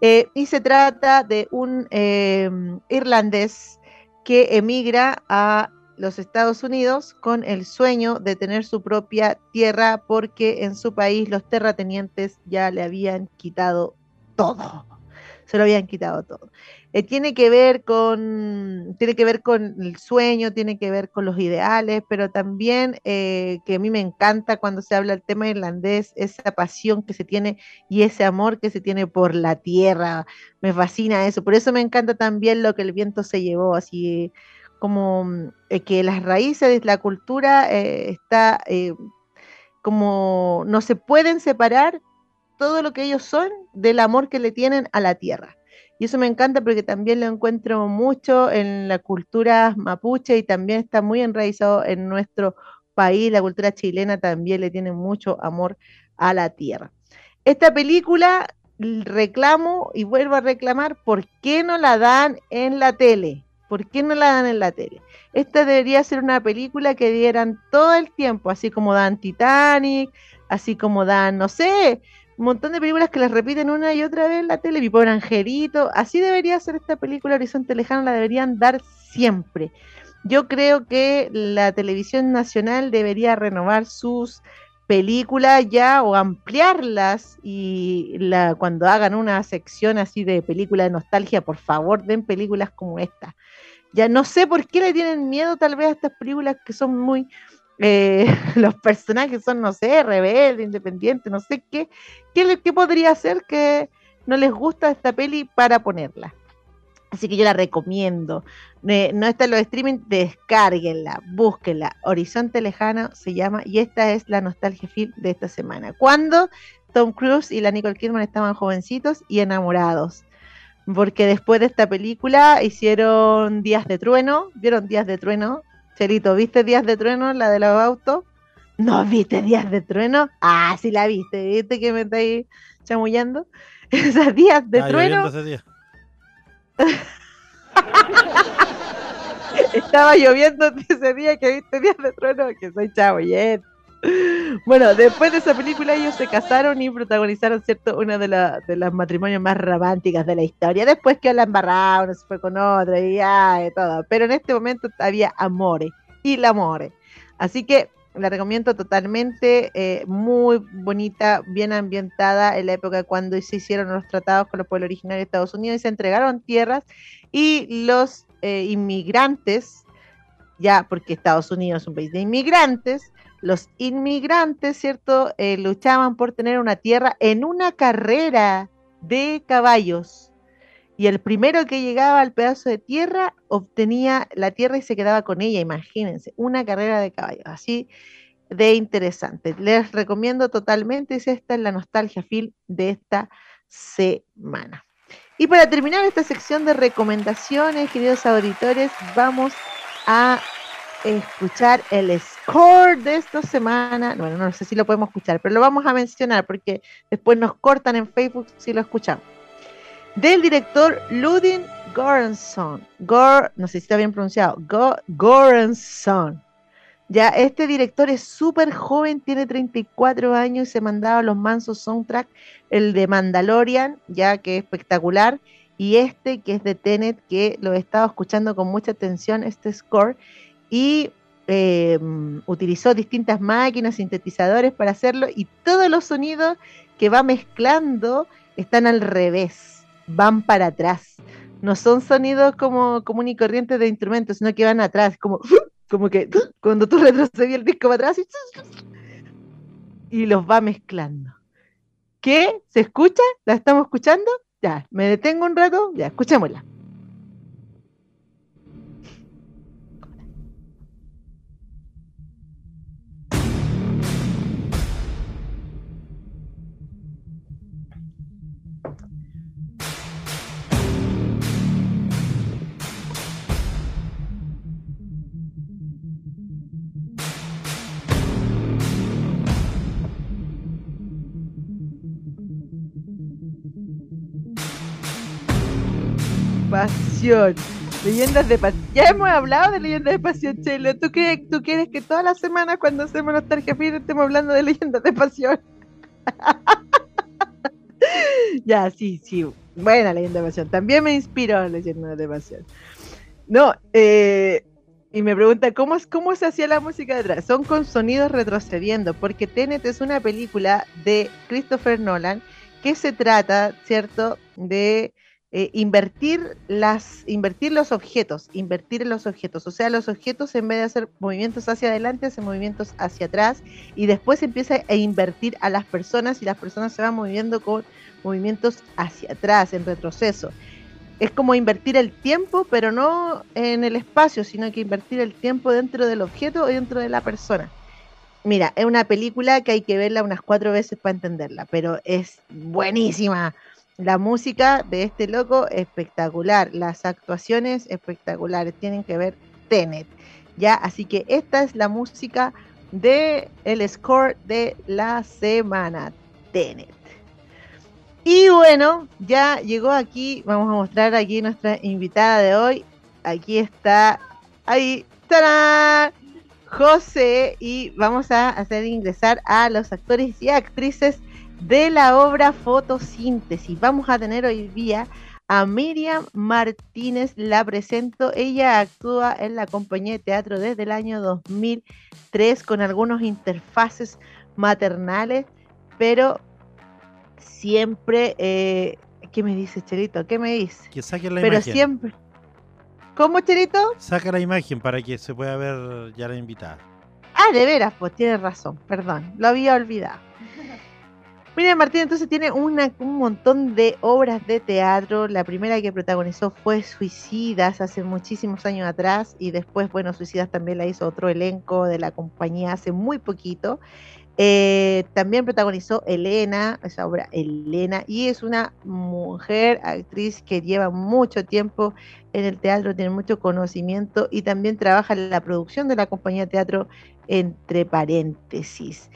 Eh, y se trata de un eh, irlandés que emigra a los Estados Unidos con el sueño de tener su propia tierra porque en su país los terratenientes ya le habían quitado todo. Se lo habían quitado todo. Eh, tiene que ver con tiene que ver con el sueño, tiene que ver con los ideales, pero también eh, que a mí me encanta cuando se habla del tema irlandés, esa pasión que se tiene y ese amor que se tiene por la tierra. Me fascina eso. Por eso me encanta también lo que el viento se llevó, así como eh, que las raíces de la cultura eh, está eh, como no se pueden separar todo lo que ellos son del amor que le tienen a la tierra. Y eso me encanta porque también lo encuentro mucho en la cultura mapuche y también está muy enraizado en nuestro país. La cultura chilena también le tiene mucho amor a la tierra. Esta película reclamo y vuelvo a reclamar, ¿por qué no la dan en la tele? ¿Por qué no la dan en la tele? Esta debería ser una película que dieran todo el tiempo, así como dan Titanic, así como dan, no sé, un montón de películas que las repiten una y otra vez en la tele, mi pobre angelito, así debería ser esta película Horizonte Lejano, la deberían dar siempre. Yo creo que la televisión nacional debería renovar sus películas ya o ampliarlas y la, cuando hagan una sección así de películas de nostalgia, por favor, den películas como esta. Ya no sé por qué le tienen miedo tal vez a estas películas que son muy... Eh, los personajes son, no sé, rebeldes, independientes, no sé qué, qué, qué podría ser que no les gusta esta peli para ponerla. Así que yo la recomiendo. no está en los streaming, descárguenla, búsquenla. Horizonte Lejano se llama y esta es la nostalgia film de esta semana. Cuando Tom Cruise y la Nicole Kidman estaban jovencitos y enamorados. Porque después de esta película hicieron Días de Trueno. ¿Vieron Días de Trueno? Cherito, ¿viste Días de Trueno, la de los autos? ¿No viste Días de Trueno? Ah, sí la viste. ¿Viste que me estáis chamullando? Esas Días de Trueno. Estaba lloviendo ese día que viste Días de Trueno, que soy chaboyet. Bueno, después de esa película ellos se casaron y protagonizaron, ¿cierto? Una de, de las matrimonios más románticas de la historia. Después que la embarrado, uno se fue con otra y ya, y todo. Pero en este momento había amores y la amore. Así que la recomiendo totalmente, eh, muy bonita, bien ambientada en la época cuando se hicieron los tratados con los pueblos originarios de Estados Unidos y se entregaron tierras y los eh, inmigrantes, ya porque Estados Unidos es un país de inmigrantes, los inmigrantes, ¿cierto?, eh, luchaban por tener una tierra en una carrera de caballos. Y el primero que llegaba al pedazo de tierra obtenía la tierra y se quedaba con ella, imagínense, una carrera de caballos, así de interesante. Les recomiendo totalmente, es esta es la nostalgia film de esta semana. Y para terminar esta sección de recomendaciones, queridos auditores, vamos a escuchar el score de esta semana. Bueno, no sé si lo podemos escuchar, pero lo vamos a mencionar porque después nos cortan en Facebook si lo escuchamos del director Ludin Goranson. Gor, no sé si está bien pronunciado. Go, Goranson. Ya, este director es súper joven, tiene 34 años y se mandaba los mansos soundtrack, el de Mandalorian, ya que es espectacular, y este que es de Tenet, que lo he estado escuchando con mucha atención, este score, y em, utilizó distintas máquinas, sintetizadores para hacerlo, y todos los sonidos que va mezclando están al revés van para atrás. No son sonidos como común y corriente de instrumentos, sino que van atrás, como, como que cuando tú retrocedías el disco para atrás y, y los va mezclando. ¿Qué? ¿Se escucha? ¿La estamos escuchando? Ya, me detengo un rato, ya, escuchémosla. Pasión. Leyendas de pasión. Ya hemos hablado de leyendas de pasión, Chelo. ¿Tú, qué, ¿Tú quieres que todas las semanas cuando hacemos Nostalgia Fin estemos hablando de leyendas de pasión? ya, sí, sí. Buena leyenda de pasión. También me inspiró leyendas de pasión. No, eh, y me pregunta, ¿cómo, es, ¿cómo se hacía la música detrás? Son con sonidos retrocediendo, porque Tenet es una película de Christopher Nolan que se trata, ¿cierto?, de eh, invertir, las, invertir los objetos, invertir en los objetos. O sea, los objetos en vez de hacer movimientos hacia adelante, hacen movimientos hacia atrás y después empieza a invertir a las personas y las personas se van moviendo con movimientos hacia atrás, en retroceso. Es como invertir el tiempo, pero no en el espacio, sino que invertir el tiempo dentro del objeto o dentro de la persona. Mira, es una película que hay que verla unas cuatro veces para entenderla, pero es buenísima la música de este loco espectacular, las actuaciones espectaculares, tienen que ver Tenet. Ya, así que esta es la música de el score de la semana Tenet. Y bueno, ya llegó aquí, vamos a mostrar aquí nuestra invitada de hoy. Aquí está, ahí, ¡tarán! José, y vamos a hacer ingresar a los actores y actrices de la obra Fotosíntesis. Vamos a tener hoy día a Miriam Martínez, la presento. Ella actúa en la compañía de teatro desde el año 2003 con algunos interfaces maternales, pero siempre... Eh, ¿Qué me dice, Cherito? ¿Qué me dice? Que saque la pero imagen. siempre... ¿Cómo, Cherito? Saca la imagen para que se pueda ver ya la invitada. Ah, de veras, pues tienes razón, perdón, lo había olvidado. Miriam Martín entonces tiene una, un montón de obras de teatro. La primera que protagonizó fue Suicidas hace muchísimos años atrás y después, bueno, Suicidas también la hizo otro elenco de la compañía hace muy poquito. Eh, también protagonizó Elena, esa obra Elena, y es una mujer actriz que lleva mucho tiempo en el teatro, tiene mucho conocimiento y también trabaja en la producción de la compañía de teatro entre paréntesis.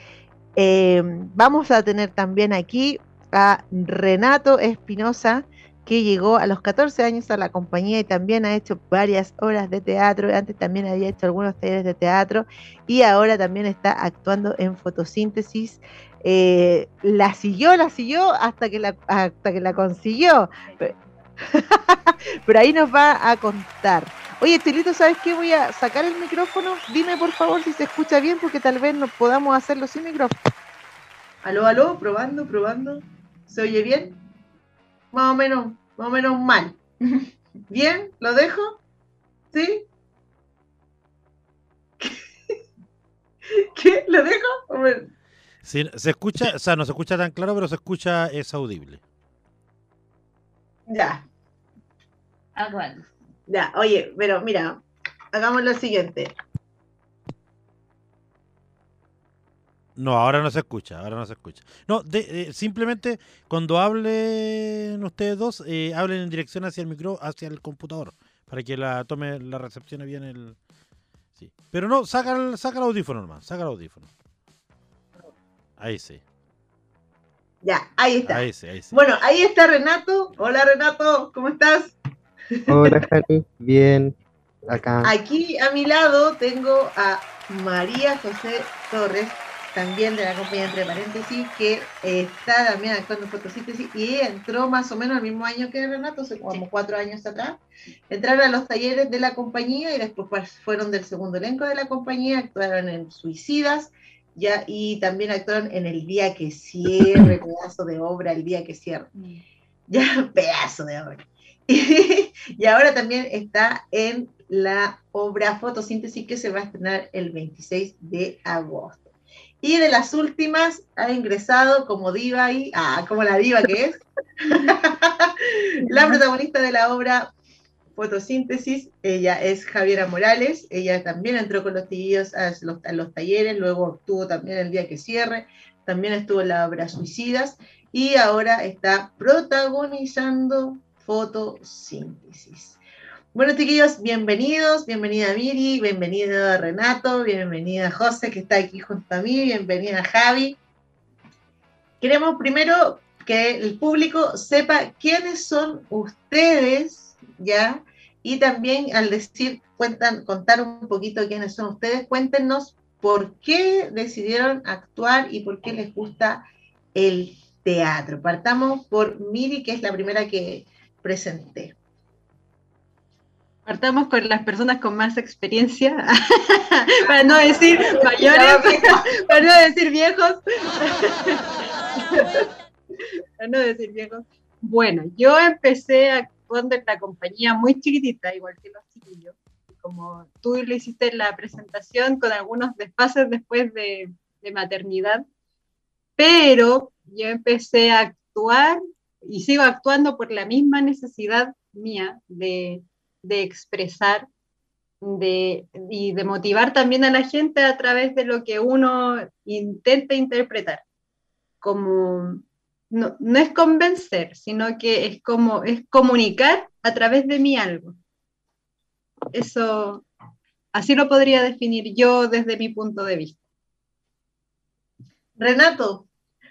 Eh, vamos a tener también aquí a Renato Espinosa, que llegó a los 14 años a la compañía y también ha hecho varias horas de teatro. Antes también había hecho algunos talleres de teatro y ahora también está actuando en fotosíntesis. Eh, la siguió, la siguió hasta que la, hasta que la consiguió. Pero ahí nos va a contar. Oye, Estilito, ¿sabes qué? Voy a sacar el micrófono. Dime por favor si se escucha bien, porque tal vez no podamos hacerlo sin micrófono. Aló, aló, probando, probando. ¿Se oye bien? Más o menos, más o menos mal. ¿Bien? ¿Lo dejo? ¿Sí? ¿Qué? ¿Lo dejo? Sí, se escucha, o sea, no se escucha tan claro, pero se escucha, es audible. Ya. Ah. Ya, oye, pero mira, hagamos lo siguiente. No, ahora no se escucha, ahora no se escucha. No, de, eh, simplemente cuando hablen ustedes dos, eh, hablen en dirección hacia el micro, hacia el computador, para que la tome, la recepcione bien el... Sí. Pero no, saca el, saca el audífono nomás, saca el audífono. Ahí sí, Ya, ahí está. ahí sí, ahí sí. Bueno, ahí está Renato. Hola Renato, ¿cómo estás? Hola, Jani. Bien, acá. Aquí a mi lado tengo a María José Torres, también de la compañía entre paréntesis, que está también actuando en fotosíntesis y entró más o menos el mismo año que Renato, hace como cuatro años atrás. Entraron a los talleres de la compañía y después pues, fueron del segundo elenco de la compañía, actuaron en Suicidas. Ya, y también actuaron en El Día que Cierre, pedazo de obra, El Día que Cierre. ya pedazo de obra. Y, ahora también está en la obra Fotosíntesis que se va a estrenar el 26 de agosto. Y de las últimas ha ingresado como diva y, ah, como la diva que es, la protagonista de la obra Fotosíntesis, ella es Javiera Morales, ella también entró con los tíos a los, a los talleres, luego estuvo también el día que cierre, también estuvo en la obra Suicidas y ahora está protagonizando fotosíntesis. Bueno, chiquillos, bienvenidos, bienvenida Miri, bienvenido Renato, bienvenida José, que está aquí junto a mí, bienvenida Javi. Queremos primero que el público sepa quiénes son ustedes, ¿ya? Y también al decir, cuentan, contar un poquito quiénes son ustedes, cuéntenos por qué decidieron actuar y por qué les gusta el teatro. Partamos por Miri, que es la primera que, presenté. Partamos con las personas con más experiencia, para no decir mayores, para no decir viejos. para no decir viejos. Bueno, yo empecé actuando en la compañía muy chiquitita, igual que los chiquillos. Como tú le hiciste la presentación con algunos desfases después de, de maternidad, pero yo empecé a actuar y sigo actuando por la misma necesidad mía de, expresar de, y de motivar también a la gente a través de lo que uno intenta interpretar. Como no, no, es convencer, sino que es como es comunicar a través de mí algo. Eso, así lo podría definir yo desde mi punto de vista. Renato,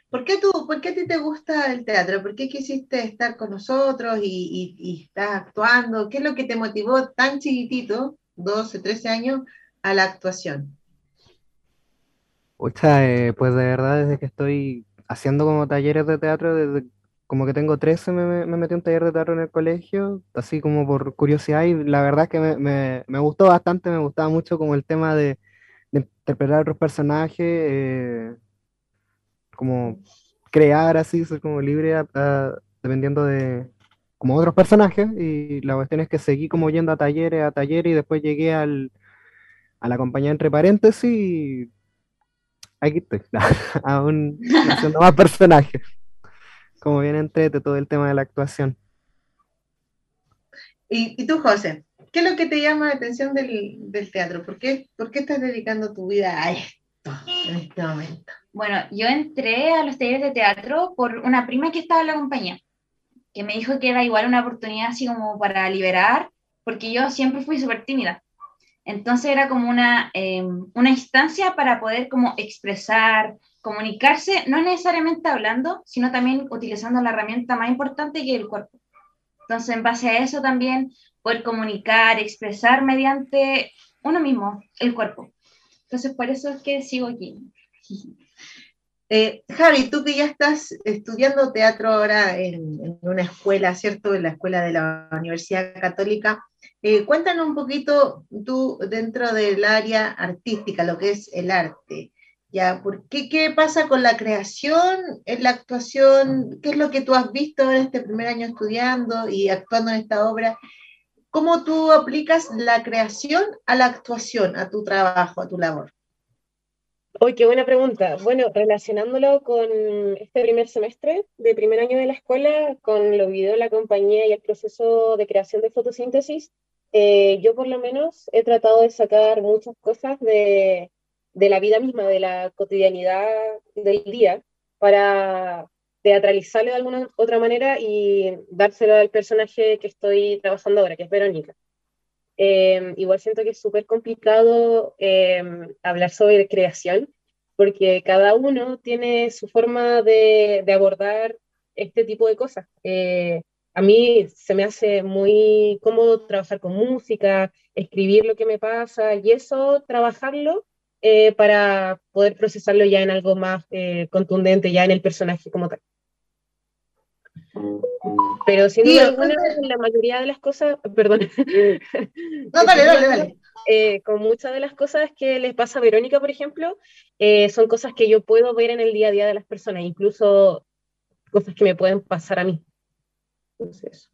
¿Por qué, tú, ¿Por qué a ti te gusta el teatro? ¿Por qué quisiste estar con nosotros y, estás actuando? ¿Qué es lo que te motivó tan chiquitito, 12, 13 años, a la actuación? Eh, pues de verdad, desde que estoy haciendo como talleres de teatro, desde como que tengo 13 me, me metí un taller de teatro en el colegio, así como por curiosidad, y la verdad es que me, me, gustó bastante, me gustaba mucho como el tema de, interpretar otros personajes. Eh, como crear así, ser como libre dependiendo de como otros personajes y la cuestión es que seguí como yendo a talleres, a talleres y después llegué al, a la compañía entre paréntesis y aquí estoy, aún haciendo más personajes. Como bien entrete todo el tema de la actuación. ¿Y, tú, José? ¿Qué es lo que te llama la atención del, del teatro? ¿Por qué, ¿Por qué estás dedicando tu vida a esto en este momento? Bueno, yo entré a los talleres de teatro por una prima que estaba en la compañía, que me dijo que era igual una oportunidad así como para liberar, porque yo siempre fui súper tímida. Entonces era como una, em, una instancia para poder como expresar, comunicarse, no necesariamente hablando, sino también utilizando la herramienta más importante que es el cuerpo. Entonces, en base a eso también poder comunicar, expresar mediante uno mismo, el cuerpo. Entonces, por eso es que sigo aquí. Eh, Javi, tú que ya estás estudiando teatro ahora en, una escuela, ¿cierto? En la escuela de la Universidad Católica, eh, cuéntanos un poquito tú dentro del área artística, lo que es el arte. ¿Ya? ¿Por qué, ¿Qué pasa con la creación, en la actuación? ¿Qué es lo que tú has visto en este primer año estudiando y actuando en esta obra? ¿Cómo tú aplicas la creación a la actuación, a tu trabajo, a tu labor? Uy, qué buena pregunta. Bueno, relacionándolo con este primer semestre de primer año de la escuela, con lo en la compañía y el proceso de creación de fotosíntesis, eh, yo por lo menos he tratado de sacar muchas cosas de, de la vida misma, de la cotidianidad del día, para teatralizarlo de alguna otra manera y dárselo al personaje que estoy trabajando ahora, que es Verónica. Em, igual siento que es súper complicado em, hablar sobre creación, porque cada uno tiene su forma de, abordar este tipo de cosas. Eh, a mí se me hace muy cómodo trabajar con música, escribir lo que me pasa y eso, trabajarlo eh, para poder procesarlo ya en algo más eh, contundente, ya en el personaje como tal. Pero sin duda alguna, la mayoría de las cosas, perdón. No, dale, dale, dale. Eh, con muchas de las cosas que les pasa a Verónica, por ejemplo, eh, son cosas que yo puedo ver en el día a día de las personas, incluso cosas que me pueden pasar a mí. Entonces,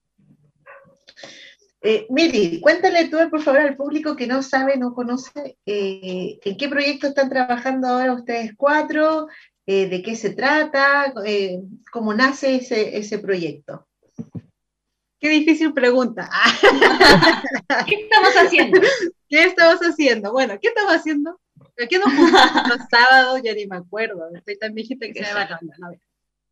Eh, Miri, cuéntale tú, por favor, al público que no sabe, no conoce, eh, en qué proyecto están trabajando ahora ustedes cuatro, eh, de qué se trata, eh, cómo nace ese, ese proyecto. Qué difícil pregunta. ¿Qué estamos haciendo? ¿Qué estamos haciendo? Bueno, ¿qué estamos haciendo? ¿A qué nos los sábados? Ya ni me acuerdo. Estoy tan viejita que se me va.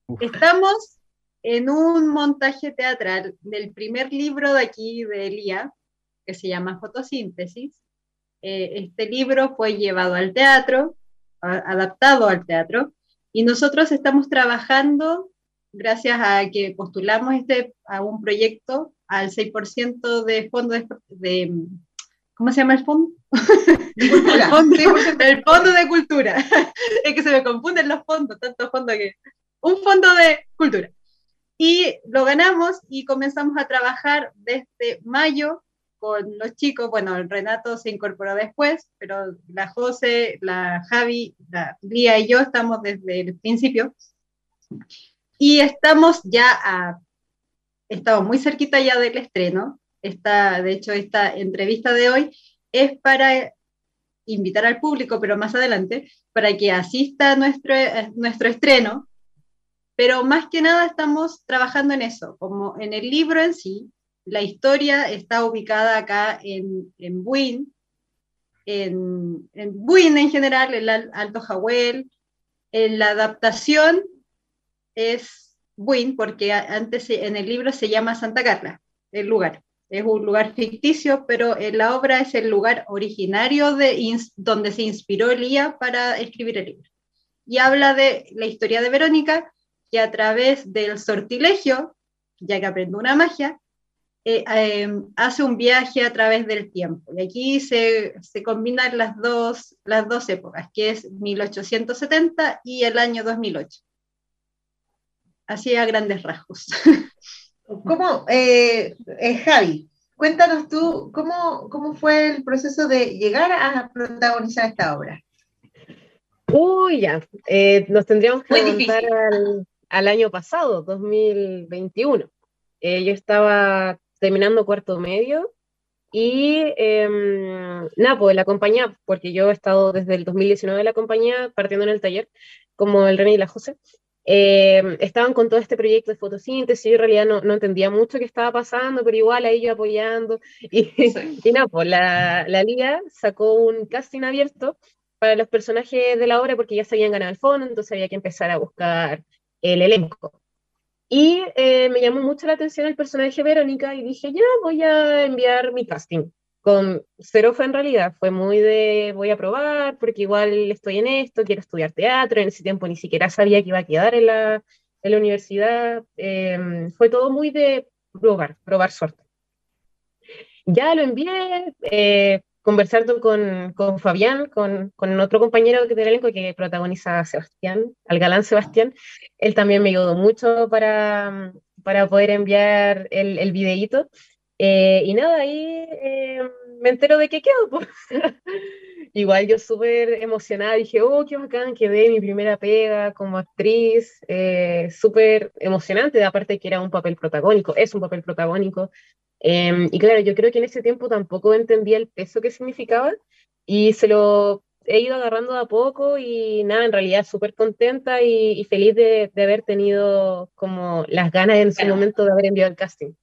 No. Estamos en un montaje teatral del primer libro de aquí de Elía, que se llama Fotosíntesis. Eh, este libro fue llevado al teatro, a- adaptado al teatro, y nosotros estamos trabajando, gracias a que postulamos este, a un proyecto al 6% de fondo de, de- ¿Cómo se llama el fondo? De cultura. El fondo, fondo de cultura. es que se me confunden los fondos, tantos fondos que. Un fondo de cultura. Y lo ganamos y comenzamos a trabajar desde mayo con los chicos. Bueno, Renato se incorporó después, pero la José, la Javi, la Lía y yo estamos desde el principio. Y estamos ya a. Estamos muy cerquita ya del estreno. Esta, de hecho, esta entrevista de hoy es para invitar al público, pero más adelante, para que asista a nuestro, a nuestro estreno. Pero más que nada estamos trabajando en eso, como en el libro en sí, la historia está ubicada acá en, en Buin, en, Buin en general, el Al- Alto Jahuel. En la adaptación es Buin, porque antes en el libro se llama Santa Carla, el lugar. Es un lugar ficticio, pero en la obra es el lugar originario de donde se inspiró Elía para escribir el libro. Y habla de la historia de Verónica, que a través del sortilegio, ya que aprendió una magia, eh, eh, hace un viaje a través del tiempo. Y aquí se, se combinan las dos, las dos épocas, que es 1870 y el año 2008. Así a grandes rasgos. ¿Cómo, eh, eh, Javi, cuéntanos tú, ¿cómo, ¿cómo fue el proceso de llegar a protagonizar esta obra? Uy, ya. Eh, nos tendríamos que al, al año pasado, 2021. Eh, yo estaba terminando cuarto medio y em, nada, pues la compañía, porque yo he estado desde el 2019 en la compañía, partiendo en el taller, como el René y la José, em, estaban con todo este proyecto de fotosíntesis, yo en realidad no, no entendía mucho qué estaba pasando, pero igual ahí yo apoyando. Y, y nada, pues la, la liga sacó un casting abierto para los personajes de la obra porque ya se habían ganado el fondo, entonces había que empezar a buscar el elenco. Y eh, me llamó mucho la atención el personaje Verónica y dije, ya voy a enviar mi casting. Con cero fue en realidad, fue muy de voy a probar porque igual estoy en esto, quiero estudiar teatro, en ese tiempo ni siquiera sabía que iba a quedar en la, en la universidad. eh, fue todo muy de probar, probar suerte. Ya lo envié, eh, conversando con, con Fabián, con, con otro compañero del elenco que protagoniza a Sebastián, al galán Sebastián, él también me ayudó mucho para, para poder enviar el, el videíto. Eh, y nada, ahí eh, me entero de que quedo. Igual yo súper emocionada, dije, oh, qué bacán, quedé mi primera pega como actriz, eh, súper emocionante, aparte que era un papel protagónico, es un papel protagónico. Eh, y claro, yo creo que en ese tiempo tampoco entendía el peso que significaba y se lo he ido agarrando de a poco y nada, en realidad súper contenta y, y feliz de, de, haber tenido como las ganas en su momento de haber enviado el casting.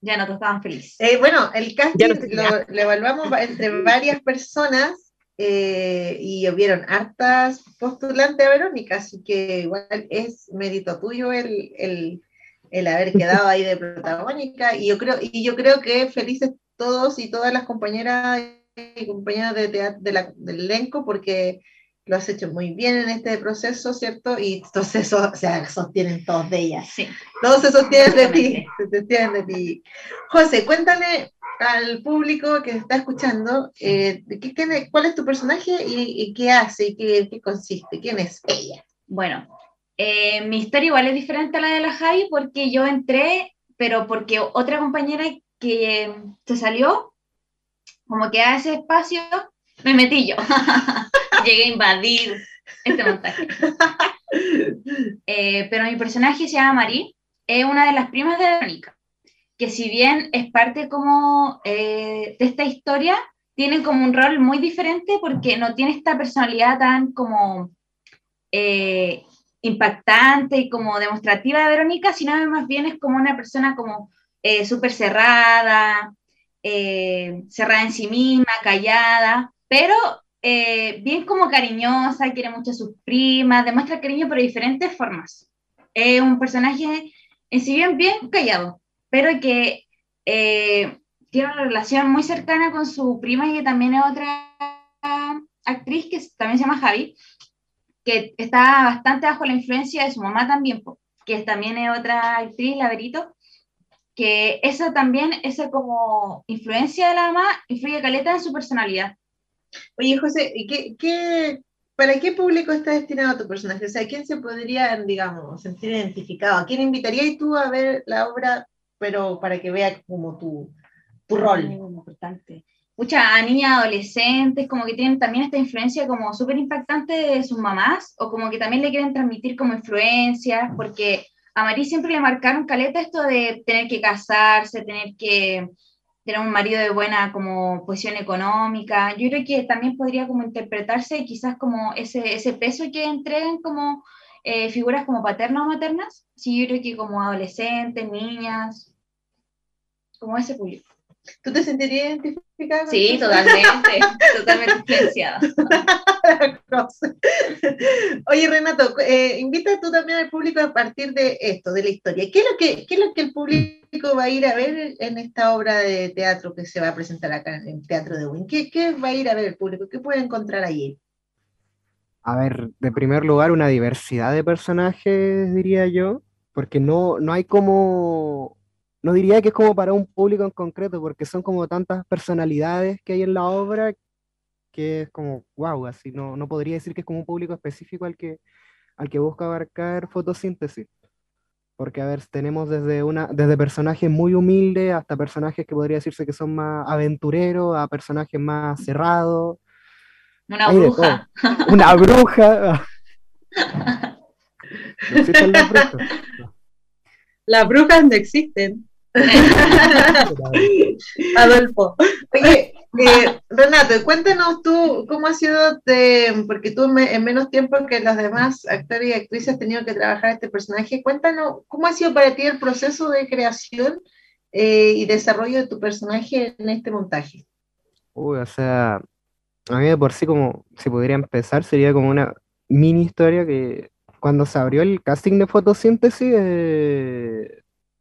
Ya no estaban felices. Eh, bueno, el casting no estoy- lo, lo evaluamos va- entre varias personas eh, y hubieron hartas postulantes a Verónica, así que igual es mérito tuyo el, el, el haber quedado ahí de protagónica y yo creo, y yo creo que felices todos y todas las compañeras y compañeros de teatro, de la- del elenco porque lo has hecho muy bien en este proceso, ¿cierto? Y entonces o sea, sostienen todos de ellas. Sí. Todos se sostienen de ti, se sostienen de ti. José, cuéntale al público que está escuchando eh, qué- es- cuál es tu personaje y, y qué hace y qué, qué consiste, quién es ella. Bueno, eh, mi historia igual es diferente a la de la Javi porque yo entré, pero porque otra compañera que se salió, como que a ese espacio, me metí yo. Llegué a invadir este montaje. Eh, pero mi personaje se llama Marí es una de las primas de Verónica, que si bien es parte como eh, de esta historia, tiene como un rol muy diferente porque no tiene esta personalidad tan como eh, impactante y como demostrativa de Verónica, sino más bien es como una persona como eh, súper cerrada, eh, cerrada en sí misma, callada, pero eh, bien como cariñosa, quiere mucho a sus primas, demuestra cariño por diferentes formas. Es un personaje en sí bien bien callado, pero que tiene una relación muy cercana con su prima y que también es otra actriz que también se llama Javi, que está bastante bajo la influencia de su mamá también, que también es otra actriz, la Verito, que esa también, esa como influencia de la mamá, influye caleta en su personalidad. Oye, José, ¿qué, qué, para qué público está destinado tu personaje? O sea, ¿a quién se podría, digamos, sentir identificado? ¿A quién invitarías tú a ver la obra, pero para que vea como tu, tu rol? Muy importante muchas niñas adolescentes, como que tienen también esta influencia como súper impactante de sus mamás, o como que también le quieren transmitir como influencias, porque a Marí siempre le marcaron caleta esto de tener que casarse, tener que tener un marido de buena como posición económica. Yo creo que también podría como interpretarse quizás como ese, ese peso que entregan como eh, figuras como paternas o maternas. Sí, yo creo que como adolescentes, niñas, como ese público. ¿Tú te sentirías identificada? Sí, totalmente, totalmente influenciada. Oye, Renato, eh, invita tú también al público a partir de esto, de la historia. ¿Qué es, lo que, ¿Qué es lo que el público va a ir a ver en esta obra de teatro que se va a presentar acá en el Teatro de Win? ¿Qué, ¿Qué va a ir a ver el público? ¿Qué puede encontrar allí? A ver, de primer lugar, una diversidad de personajes, diría yo, porque no, no hay como no diría que es como para un público en concreto, porque son como tantas personalidades que hay en la obra que es como, wow, así no, no podría decir que es como un público específico al que, al que busca abarcar fotosíntesis. Porque, a ver, tenemos desde, una, desde personajes muy humildes hasta personajes que podría decirse que son más aventureros, a personajes más cerrados. Una bruja. Una bruja. no existen las brujas. Las brujas no existen. Adolfo. Eh, Renato, cuéntanos tú cómo ha sido, porque tú en menos tiempo que los demás actores y actrices has tenido que trabajar este personaje, cuéntanos cómo ha sido para ti el proceso de creación eh, y desarrollo de tu personaje en este montaje. Uy, o sea, a mí de por sí como, si pudiera empezar, sería como una mini historia que cuando se abrió el casting de fotosíntesis, eh,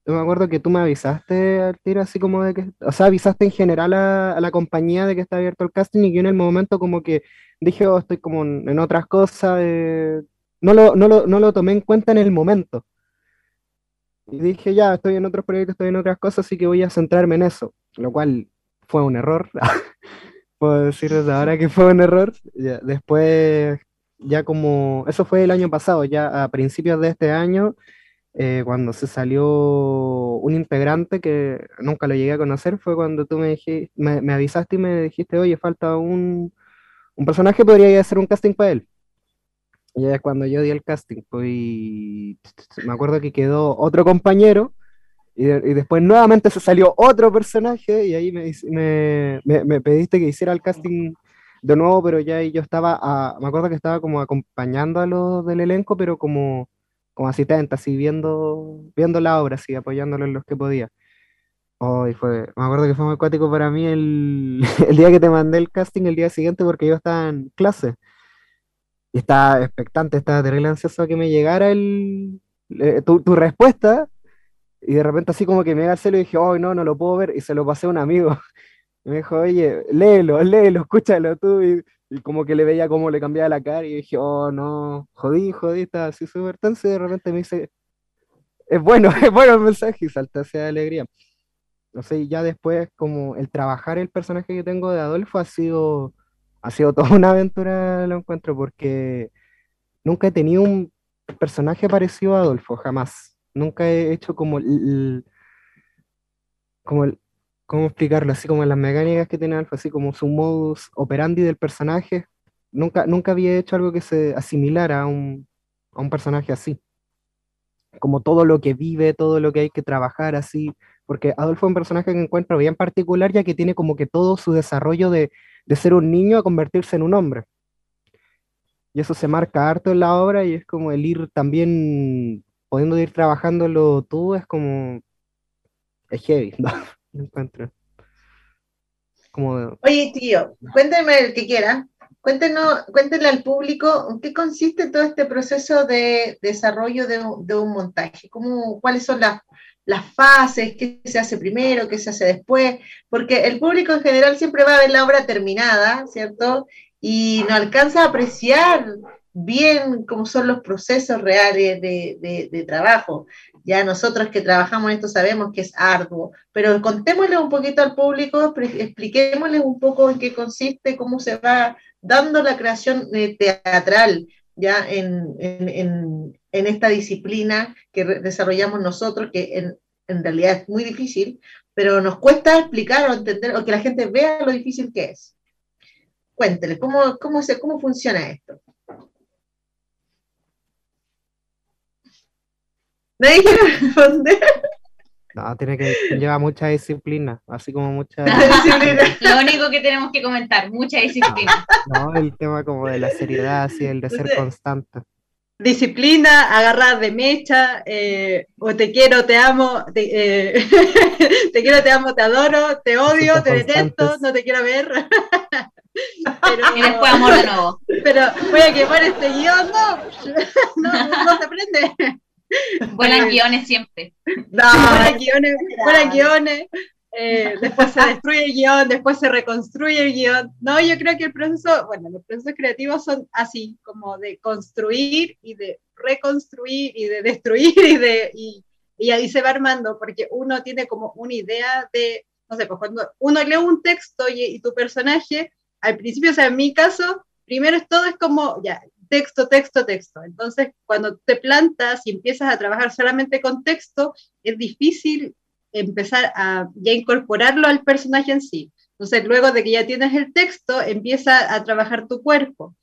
yo me acuerdo que tú me avisaste al tiro así como de que, o sea, avisaste en general a, la compañía de que está abierto el casting y yo en el momento como que dije, oh, estoy como en, otras cosas, no, lo, no, lo, no lo tomé en cuenta en el momento. Y dije, ya, estoy en otros proyectos, estoy en otras cosas, así que voy a centrarme en eso, lo cual fue un error. Puedo decir desde ahora que fue un error. después, ya como, eso fue el año pasado, ya a principios de este año, eh, cuando se salió un integrante que nunca lo llegué a conocer, fue cuando tú me, dijiste, me, avisaste y me dijiste, oye, falta un, un personaje, podría hacer un casting para él. Y es cuando yo di el casting, pues, me acuerdo que quedó otro compañero y, después nuevamente se salió otro personaje y ahí me, me, me, pediste que hiciera el casting de nuevo, pero ya yo estaba, me acuerdo que estaba como acompañando a los del elenco, pero como como asistente, así viendo, viendo la obra, así apoyándolo en los que podía. Hoy fue, me acuerdo que fue muy acuático para mí el, el, día que te mandé el casting, el día siguiente, porque yo estaba en clase. Y estaba expectante, estaba terrible ansioso a que me llegara el, eh, tu, tu, respuesta. Y de repente así como que me llega el celo y dije, hoy no, no lo puedo ver. Y se lo pasé a un amigo. Y me dijo, oye, léelo, léelo, escúchalo tú. Y y como que le veía cómo le cambiaba la cara y dije, oh no, jodí, jodí, estaba así súper tenso y de repente me dice, es bueno, es bueno el mensaje y salta hacia alegría. No sé, ya después como el trabajar el personaje que tengo de Adolfo ha sido, ha sido toda una aventura, lo encuentro, porque nunca he tenido un personaje parecido a Adolfo, jamás. Nunca he hecho como el, como el, ¿cómo explicarlo? Así como las mecánicas que tiene Alpha, así como su modus operandi del personaje. Nunca, nunca había hecho algo que se asimilara a un, a un personaje así. como todo lo que vive, todo lo que hay que trabajar así, porque Adolfo es un personaje que encuentro bien particular, ya que tiene como que todo su desarrollo de, de ser un niño a convertirse en un hombre. Y eso se marca harto en la obra y es como el ir también, pudiendo ir trabajándolo tú, es como, es heavy, ¿no? Encuentro. Oye, tío, cuénteme el que quiera. Cuéntenos, cuéntenle al público en qué consiste todo este proceso de desarrollo de, de un montaje, cómo, cuáles son las, las fases, qué se hace primero, qué se hace después, porque el público en general siempre va a ver la obra terminada, ¿cierto? Y no alcanza a apreciar bien cómo son los procesos reales de, de, trabajo. Ya nosotros que trabajamos esto sabemos que es arduo, pero contémosle un poquito al público, expliquémosle un poco en qué consiste, cómo se va dando la creación eh, teatral ya en, en, en, esta disciplina que desarrollamos nosotros, que en, en, realidad es muy difícil, pero nos cuesta explicar o entender o que la gente vea lo difícil que es. Cuéntele, ¿cómo, cómo, se, cómo funciona esto? ¿Nadie quiere responder? No, tiene que lleva mucha disciplina, así como mucha Lo único que tenemos que comentar, mucha disciplina. No, el tema como de la seriedad, así el de ser constante. Disciplina, agarrar de mecha, eh, o te quiero, te amo, te, eh, te, quiero, te amo, te adoro, te odio, te detesto, no te quiero ver. Pero, y después amor de nuevo. Pero voy a quemar este guion, no, no, no se prende. Vuelan guiones siempre. No, vuelan guiones, guiones. Eh, después se destruye el guion, después se reconstruye el guion. No, yo creo que el proceso, bueno, los procesos creativos son así, como de construir y de reconstruir y de destruir y de y, y ahí se va armando, porque uno tiene como una idea de, no sé, pues cuando uno lee un texto y, y tu personaje, al principio, o sea, en mi caso, primero todo es como, ya, texto, texto, texto. Entonces, cuando te plantas y empiezas a trabajar solamente con texto, es difícil empezar a ya incorporarlo al personaje en sí. Entonces, luego de que ya tienes el texto, empieza a trabajar tu cuerpo.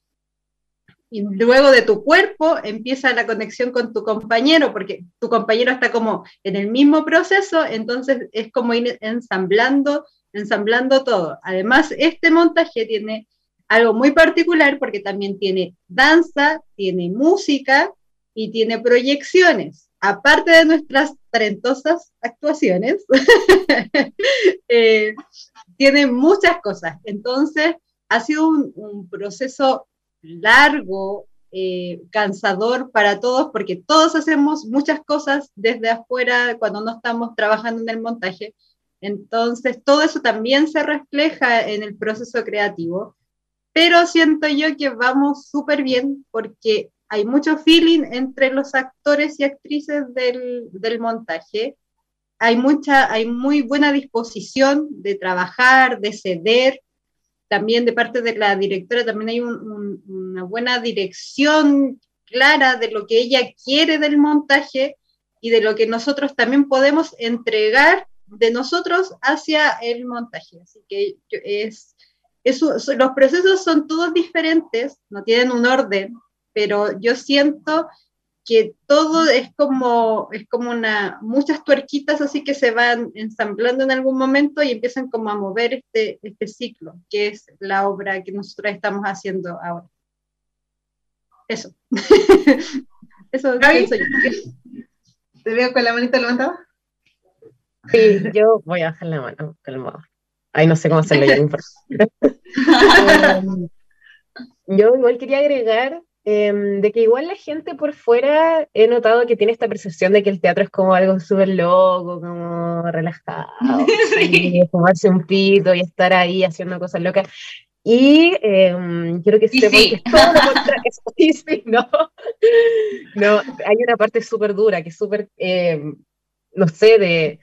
Y luego de tu cuerpo empieza la conexión con tu compañero, porque tu compañero está como en el mismo proceso, entonces es como ir ensamblando, ensamblando todo. Además, este montaje tiene algo muy particular porque también tiene danza, tiene música y tiene proyecciones. Aparte de nuestras talentosas actuaciones, eh, tiene muchas cosas. Entonces, ha sido un, proceso largo, eh, cansador para todos, porque todos hacemos muchas cosas desde afuera cuando no estamos trabajando en el montaje. Entonces, todo eso también se refleja en el proceso creativo pero siento yo que vamos súper bien porque hay mucho feeling entre los actores y actrices del, del, montaje. Hay, mucha, hay muy buena disposición de trabajar, de ceder. También de parte de la directora también hay una buena dirección clara de lo que ella quiere del montaje y de lo que nosotros también podemos entregar de nosotros hacia el montaje. Así que es, los procesos son todos diferentes, no tienen un orden, pero yo siento que todo es como, es como una, muchas tuerquitas así que se van ensamblando en algún momento y empiezan como a mover este, este ciclo, que es la obra que nosotros estamos haciendo ahora. Eso. Eso pienso yo. ¿Te veo con la manita levantada? Sí, yo voy a bajar la mano, calmado. Ay, no sé cómo hacerlo ya, um, Yo igual quería agregar em, de que igual la gente por fuera he notado que tiene esta percepción de que el teatro es como algo súper loco, como relajado, y fumarse un pito y estar ahí haciendo cosas locas. Y em, quiero que sepan que es todo lo contrario. sí, sí, no. no, hay una parte súper dura, que es súper, em, no sé, de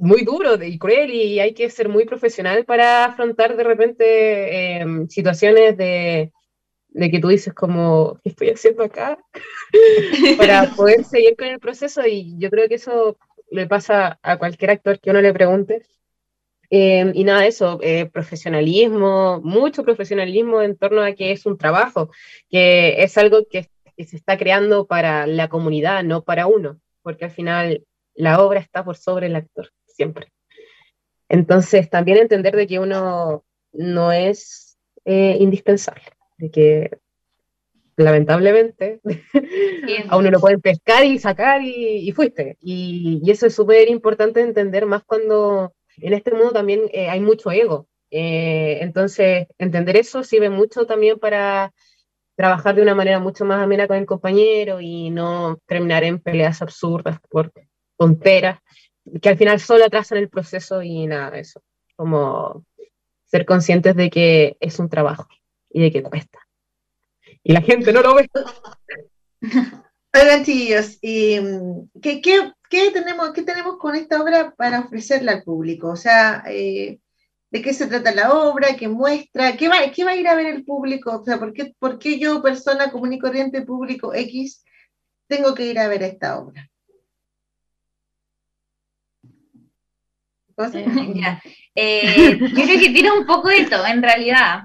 muy duro y cruel y hay que ser muy profesional para afrontar de repente em, situaciones de, de, que tú dices como, ¿qué estoy haciendo acá? para poder seguir con el proceso y yo creo que eso le pasa a cualquier actor que uno le pregunte. Em, y nada, eso, eh, profesionalismo, mucho profesionalismo en torno a que es un trabajo, que es algo que, que se está creando para la comunidad, no para uno. porque al final la obra está por sobre el actor, siempre. Entonces, también entender de que uno no es eh, indispensable, de que lamentablemente a uno lo pueden pescar y sacar y, fuiste. Y, eso es súper importante entender más cuando en este mundo también eh, hay mucho ego. Eh, entonces, entender eso sirve mucho también para trabajar de una manera mucho más amena con el compañero y no terminar en peleas absurdas por tonteras que al final solo atrasan el proceso y nada eso. Como ser conscientes de que es un trabajo y de que cuesta. Y la gente no lo ve. Oigan, ¿y mm, qué, qué, tenemos, qué tenemos con esta obra para ofrecerla al público? O sea, eh, ¿de qué se trata la obra? ¿Qué muestra? ¿Qué va, qué va a ir a ver el público? O sea, ¿por qué, ¿por qué yo, persona común y corriente, público X, tengo que ir a ver esta obra? Eh, yo creo que tiene un poco de todo, en realidad.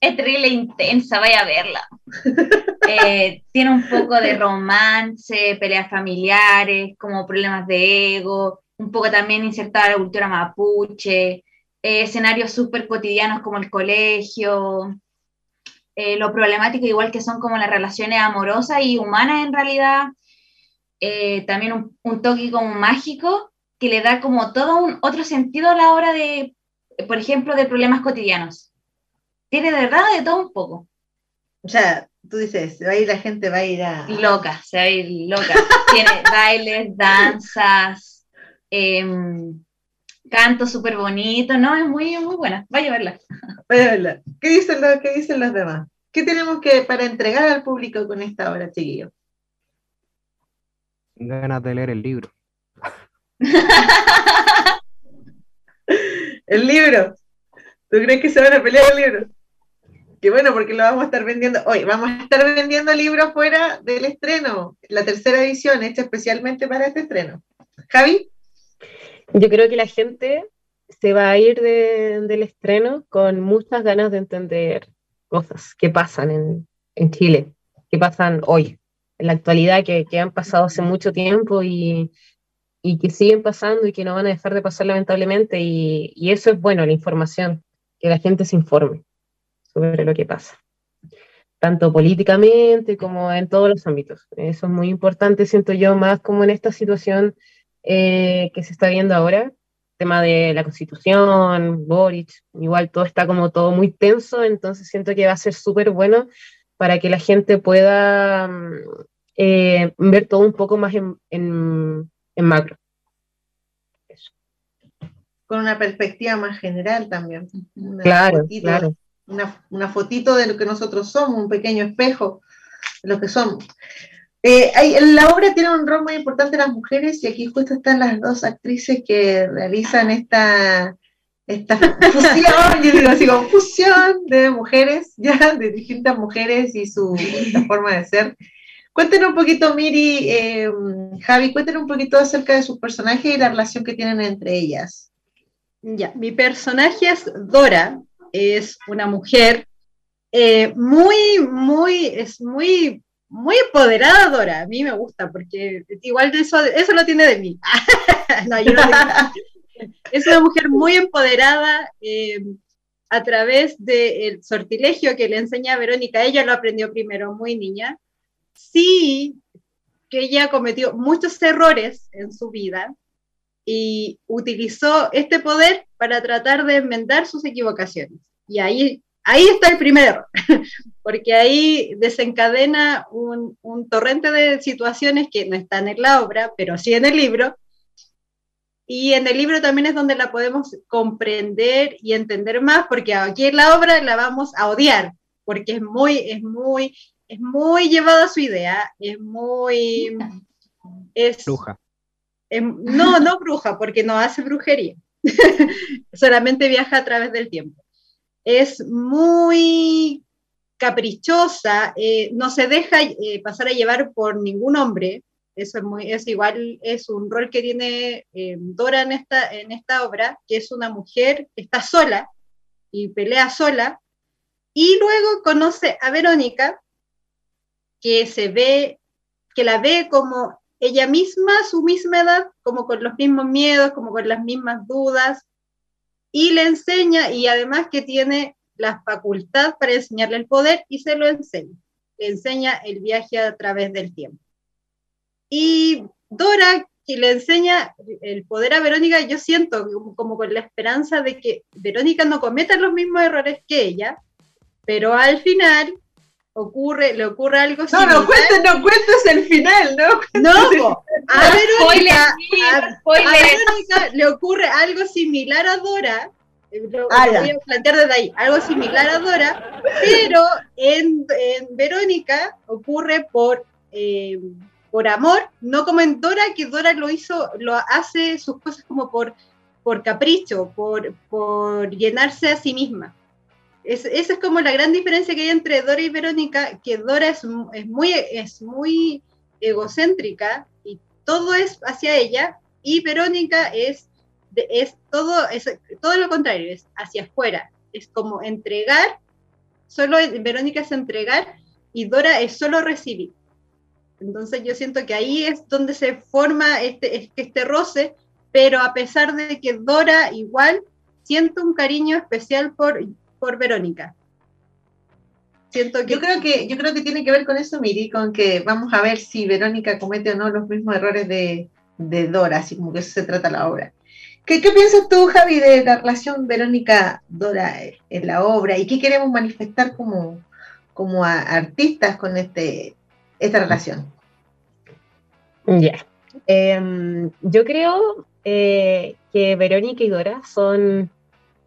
Es terrible intensa, vaya a verla. Eh, tiene un poco de romance, peleas familiares, como problemas de ego, un poco también insertada la cultura mapuche, eh, escenarios súper cotidianos como el colegio, lo problemático igual que son como las relaciones amorosas y humanas en realidad, también un, un toque como mágico que le da como todo un otro sentido a la hora de, por ejemplo, de problemas cotidianos. Tiene de verdad de todo un poco. O sea, tú dices, va a ir la gente, va a ir a... Loca, se va a ir loca. Tiene bailes, danzas, em, canto súper bonito, ¿no? Es muy, muy buena. Vaya a verla. Vaya a verla. ¿Qué dicen, los, ¿Qué dicen los demás? ¿Qué tenemos que para entregar al público con esta obra, chiquillo? Ganas de leer el libro. el libro. ¿Tú crees que se van a pelear el libro? Que bueno, porque lo vamos a estar vendiendo hoy. Vamos a estar vendiendo libros fuera del estreno, la tercera edición, hecha especialmente para este estreno. Javi. Yo creo que la gente se va a ir del estreno con muchas ganas de entender cosas que pasan en, Chile, que pasan hoy, en la actualidad, que, que han pasado hace mucho tiempo y, y que siguen pasando y que no van a dejar de pasar lamentablemente. Y, eso es bueno, la información, que la gente se informe sobre lo que pasa, tanto políticamente como en todos los ámbitos. Eso es muy importante, siento yo, más como en esta situación eh, que se está viendo ahora, tema de la constitución, Boric, igual todo está como todo muy tenso, entonces siento que va a ser súper bueno para que la gente pueda mm, eh, ver todo un poco más en macro. Con una perspectiva más general también. Una claro, fotito, claro. Una, fotito de lo que nosotros somos, un pequeño espejo de lo que somos. Eh, la obra tiene un rol muy importante las mujeres y aquí justo están las dos actrices que realizan esta, esta fusión, yo digo así como fusión de mujeres, ya, de distintas mujeres y su forma de ser. Cuéntenos un poquito, Miri, eh, Javi, cuéntenos un poquito acerca de sus personajes y la relación que tienen entre ellas. Ya, mi personaje es Dora, es una mujer eh, muy, muy, es muy, muy empoderada Dora. A mí me gusta porque igual de eso, eso lo tiene de mí. no, yo no es una mujer muy empoderada. Eh, a través del sortilegio que le enseña a Verónica, ella lo aprendió primero muy niña, sí que ella cometió muchos errores en su vida y utilizó este poder para tratar de enmendar sus equivocaciones. Y ahí, ahí está el primer porque ahí desencadena un, un torrente de situaciones que no están en la obra, pero sí en el libro, y en el libro también es donde la podemos comprender y entender más, porque aquí en la obra la vamos a odiar, porque es muy, es muy es muy llevada a su idea, es muy... Es, bruja. no, no bruja, porque no hace brujería, solamente viaja a través del tiempo. Es muy caprichosa, eh, no se deja eh, pasar a llevar por ningún hombre, eso es, muy, es igual, es un rol que tiene eh, Dora en esta, en esta obra, que es una mujer que está sola y pelea sola, y luego conoce a Verónica, que se ve, que la ve como ella misma, su misma edad, como con los mismos miedos, como con las mismas dudas, y le enseña, y además que tiene la facultad para enseñarle el poder y se lo enseña. Le enseña el viaje a través del tiempo. Y Dora, que le enseña el poder a Verónica, yo siento como con la esperanza de que Verónica no cometa los mismos errores que ella, pero al final ocurre, le ocurre algo No, similar. no cuentes, no cuentes el final, ¿no? No, a Verónica, a- a Spoiler. Verónica le ocurre algo similar a Dora. eh, Lo, voy a plantear desde ahí, algo similar a Dora, pero en, en Verónica ocurre por, eh, por amor, no como en Dora, que Dora lo hizo, lo hace sus cosas como por, por capricho, por, por llenarse a sí misma. Es- esa es como la gran diferencia que hay entre Dora y Verónica, que Dora es, es muy, es muy egocéntrica y todo es hacia ella, y Verónica es, es, todo, es todo lo contrario, es hacia afuera, es como entregar, solo Verónica es entregar y Dora es solo recibir. Entonces yo siento que ahí es donde se forma este, este roce, pero a pesar de que Dora igual siento un cariño especial por, por Verónica. Siento que Yo creo que, yo creo que tiene que ver con eso, Miri, con que vamos a ver si Verónica comete o no los mismos errores de, de Dora, así como que eso se trata la obra. ¿Qué, qué piensas tú, Javi, de la relación Verónica-Dora en la obra y qué queremos manifestar como, como a- artistas con este, esta relación? Ya. Em, yo creo eh, que Verónica y Dora son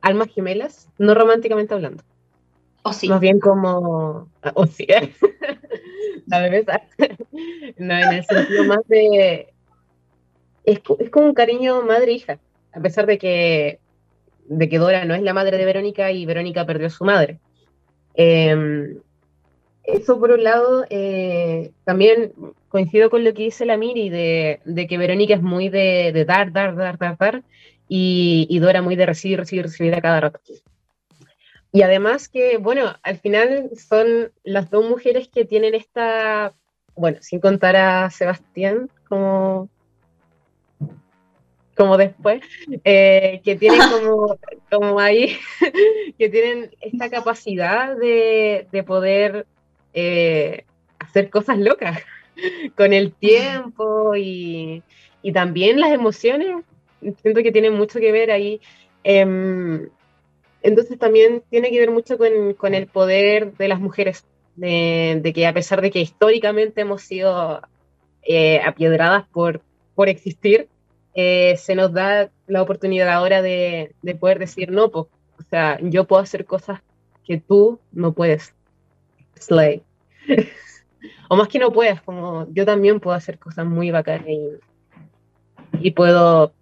almas gemelas, no románticamente hablando. O sí. Más bien como. O sí. La bebé sa- No, en el sentido más de. Es, es como un cariño madre-hija. A pesar de que, de que Dora no es la madre de Verónica y Verónica perdió a su madre. Em, eso por un lado, eh, también coincido con lo que dice la Miri, de, de que Verónica es muy de, de dar, dar, dar, dar, dar, y, y Dora muy de recibir, recibir, recibir a cada rato. Y además que, bueno, al final son las dos mujeres que tienen esta, bueno, sin contar a Sebastián como, como después, eh, que tienen como, como ahí, que tienen esta capacidad de, de poder eh, hacer cosas locas con el tiempo y, y también las emociones. Siento que tienen mucho que ver ahí. em, entonces también tiene que ver mucho con, con el poder de las mujeres, de, de que a pesar de que históricamente hemos sido eh, apiedradas por, por existir, eh, se nos da la oportunidad ahora de, de poder decir, no, pues, o sea, yo puedo hacer cosas que tú no puedes. Slay. o más que no puedas, como yo también puedo hacer cosas muy bacanas y, y puedo,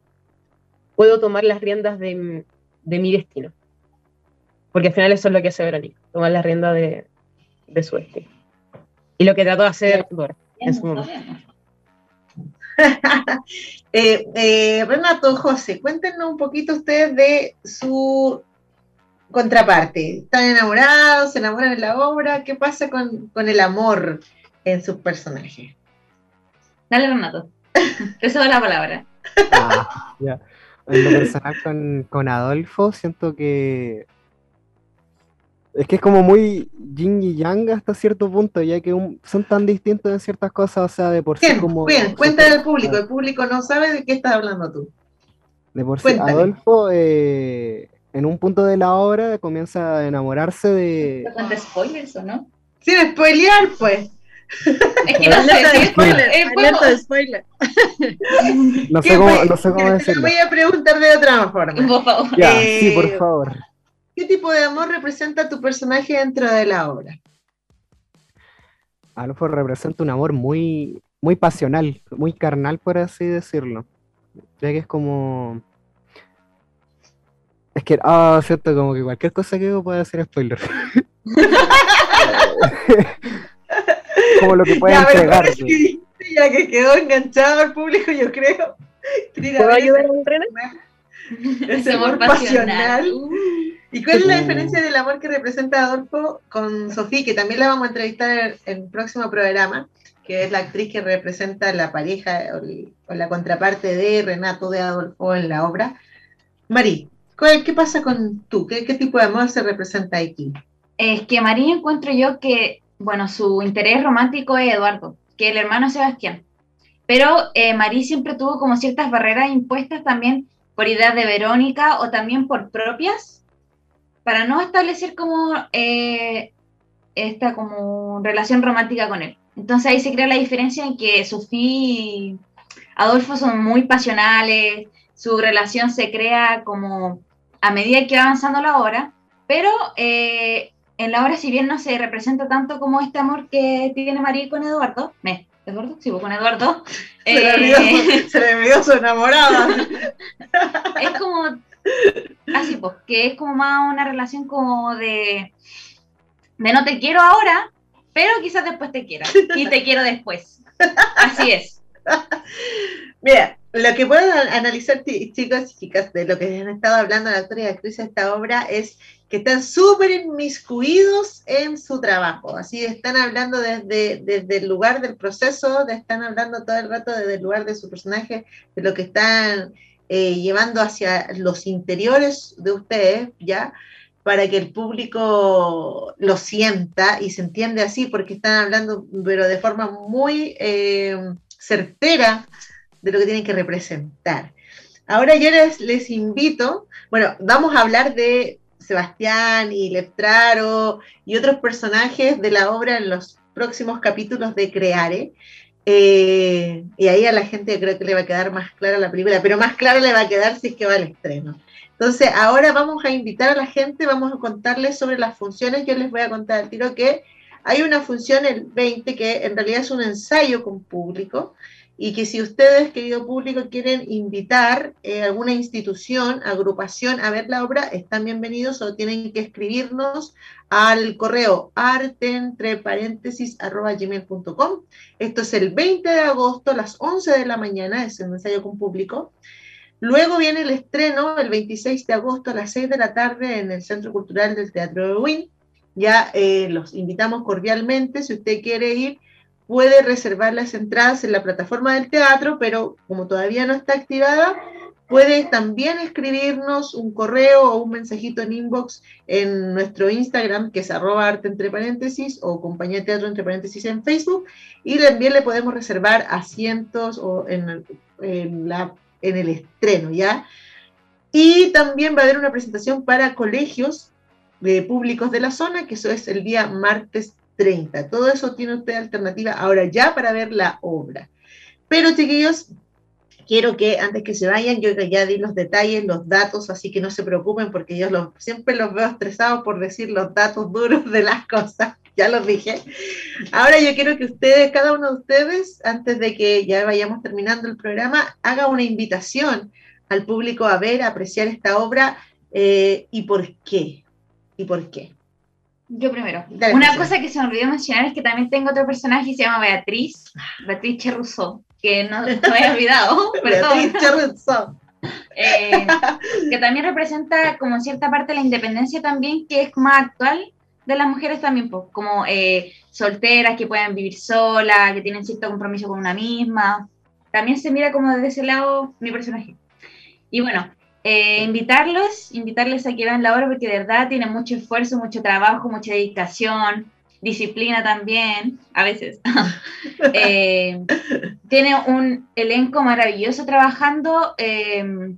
puedo tomar las riendas de, de mi destino. Porque al final eso es lo que hace Verónica, tomar las riendas de, de su destino. Y lo que trató de hacer Dora en su momento. Eh, eh, Renato, José, cuéntenos un poquito ustedes de su contraparte. ¿Están enamorados? ¿Se enamoran en la obra? ¿Qué pasa con, con el amor en sus personajes? Dale, Renato. Te cedo la palabra. Ah, ya. En lo personal con, con Adolfo, siento que es que es como muy yin y yang hasta cierto punto, ya que un- son tan distintos en ciertas cosas, o sea, de por sí Bien, como... bien, cuéntale al público. El público no sabe de qué estás hablando tú. De por sí. Adolfo eh, en un punto de la obra comienza a enamorarse de... ¿Te cuenta spoilers o no? Sin spoilear, pues. Es que no sé. De si- spoiler, alerta de spoiler. No ¿Qué sé cómo, no sé cómo Te lo decirlo. voy a preguntar de otra forma. Por favor. Ya, Eh, sí, por favor. ¿Qué tipo de amor representa tu personaje dentro de la obra? Adolfo representa un amor muy, muy pasional, muy carnal, por así decirlo. Ya que es como. Es que, ah, cierto, como que cualquier cosa que digo puede ser spoiler. como lo que puede entregar. eso que que quedó enganchado al público, yo creo. ¿Puedo ayudar a entrenar? Ese Ese amor pasional. ¿Y cuál es la diferencia del amor que representa Adolfo con Sofía, que también la vamos a entrevistar en el próximo programa? que es la actriz que representa la pareja o, la contraparte de Renato de Adolfo en la obra. Mari, ¿qué pasa con tú? ¿Qué, tipo de amor se representa aquí? Es que María encuentro yo que, bueno, su interés romántico es Eduardo, que el hermano Sebastián. Pero eh, María siempre tuvo como ciertas barreras impuestas también por ideas de Verónica o también por propias, para no establecer como eh, esta como relación romántica con él. Entonces ahí se crea la diferencia en que Sofía y Adolfo son muy pasionales, su relación se crea como a medida que va avanzando la obra, pero eh, en la obra si bien no se representa tanto como este amor que tiene María con Eduardo, me, Eduardo, sí, con Eduardo. Se, le olvidó, su enamorada. es como, así pues, que es como más una relación como de, de no te quiero ahora, pero quizás después te quiera y te quiero después. Así es. Mira, lo que puedo analizar, chicos y chicas, de lo que han estado hablando la actores y actrices de esta obra es que están súper inmiscuidos en su trabajo. Así están hablando desde, desde el lugar del proceso, están hablando todo el rato desde el lugar de su personaje, de lo que están eh, llevando hacia los interiores de ustedes, ¿ya? para que el público lo sienta y se entiende así, porque están hablando, pero de forma muy eh, certera de lo que tienen que representar. Ahora yo les, les invito, bueno, vamos a hablar de Sebastián y Leptraro y otros personajes de la obra en los próximos capítulos de Creare. Eh, y ahí a la gente creo que le va a quedar más clara la película, pero más clara le va a quedar si es que va al estreno. Entonces, ahora vamos a invitar a la gente, vamos a contarles sobre las funciones. Yo les voy a contar al tiro que hay una función el 20 que en realidad es un ensayo con público y que si ustedes, querido público, quieren invitar eh, alguna institución, agrupación a ver la obra, están bienvenidos o tienen que escribirnos al correo arte. Esto es el 20 de agosto a las 11 de la mañana, es un ensayo con público. Luego viene el estreno el 26 de agosto a las 6 de la tarde en el Centro Cultural del Teatro de Wynn. Ya eh, los invitamos cordialmente. Si usted quiere ir, puede reservar las entradas en la plataforma del teatro, pero como todavía no está activada, puede también escribirnos un correo o un mensajito en inbox en nuestro Instagram, que es arroba arte entre paréntesis o compañía teatro entre paréntesis en Facebook, y también le podemos reservar asientos o en, la en el estreno, ¿ya? Y también va a haber una presentación para colegios de públicos de la zona, que eso es el día martes 30. Todo eso tiene usted alternativa ahora ya para ver la obra. Pero chiquillos, quiero que antes que se vayan, yo ya di los detalles, los datos, así que no se preocupen porque yo siempre los veo estresados por decir los datos duros de las cosas. Ya los dije. Ahora yo quiero que ustedes, cada uno de ustedes, antes de que ya vayamos terminando el programa, haga una invitación al público a ver, a apreciar esta obra eh, y por qué. ¿Y por qué? Yo primero. Una cosa que se me olvidó mencionar es que también tengo otro personaje que se llama Beatriz, Beatriz Cherrusó, que no, no me he olvidado, Beatriz Cherrusó. Eh, que también representa como cierta parte la independencia también, que es más actual de las mujeres también, pues, como eh, solteras que pueden vivir solas, que tienen cierto compromiso con una misma. También se mira como desde ese lado mi personaje. Y bueno, eh, invitarlos, invitarles a que vean la obra porque de verdad tiene mucho esfuerzo, mucho trabajo, mucha dedicación, disciplina también, a veces. Eh, tiene un elenco maravilloso trabajando eh,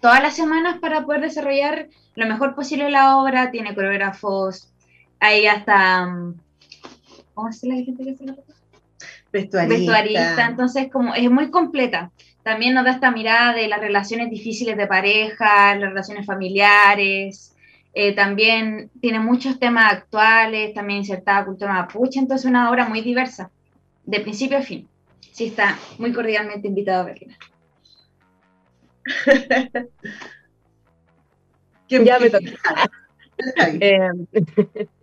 todas las semanas para poder desarrollar lo mejor posible la obra, tiene coreógrafos, hay hasta, ¿cómo se la gente que hace la Vestuarista. Vestuarista, entonces como es muy completa también nos da esta mirada de las relaciones difíciles de pareja, las relaciones familiares, eh, también tiene muchos temas actuales, también insertada cultura mapuche, entonces es una obra muy diversa, de principio a fin. Sí, está muy cordialmente invitado a verla. ya me toca.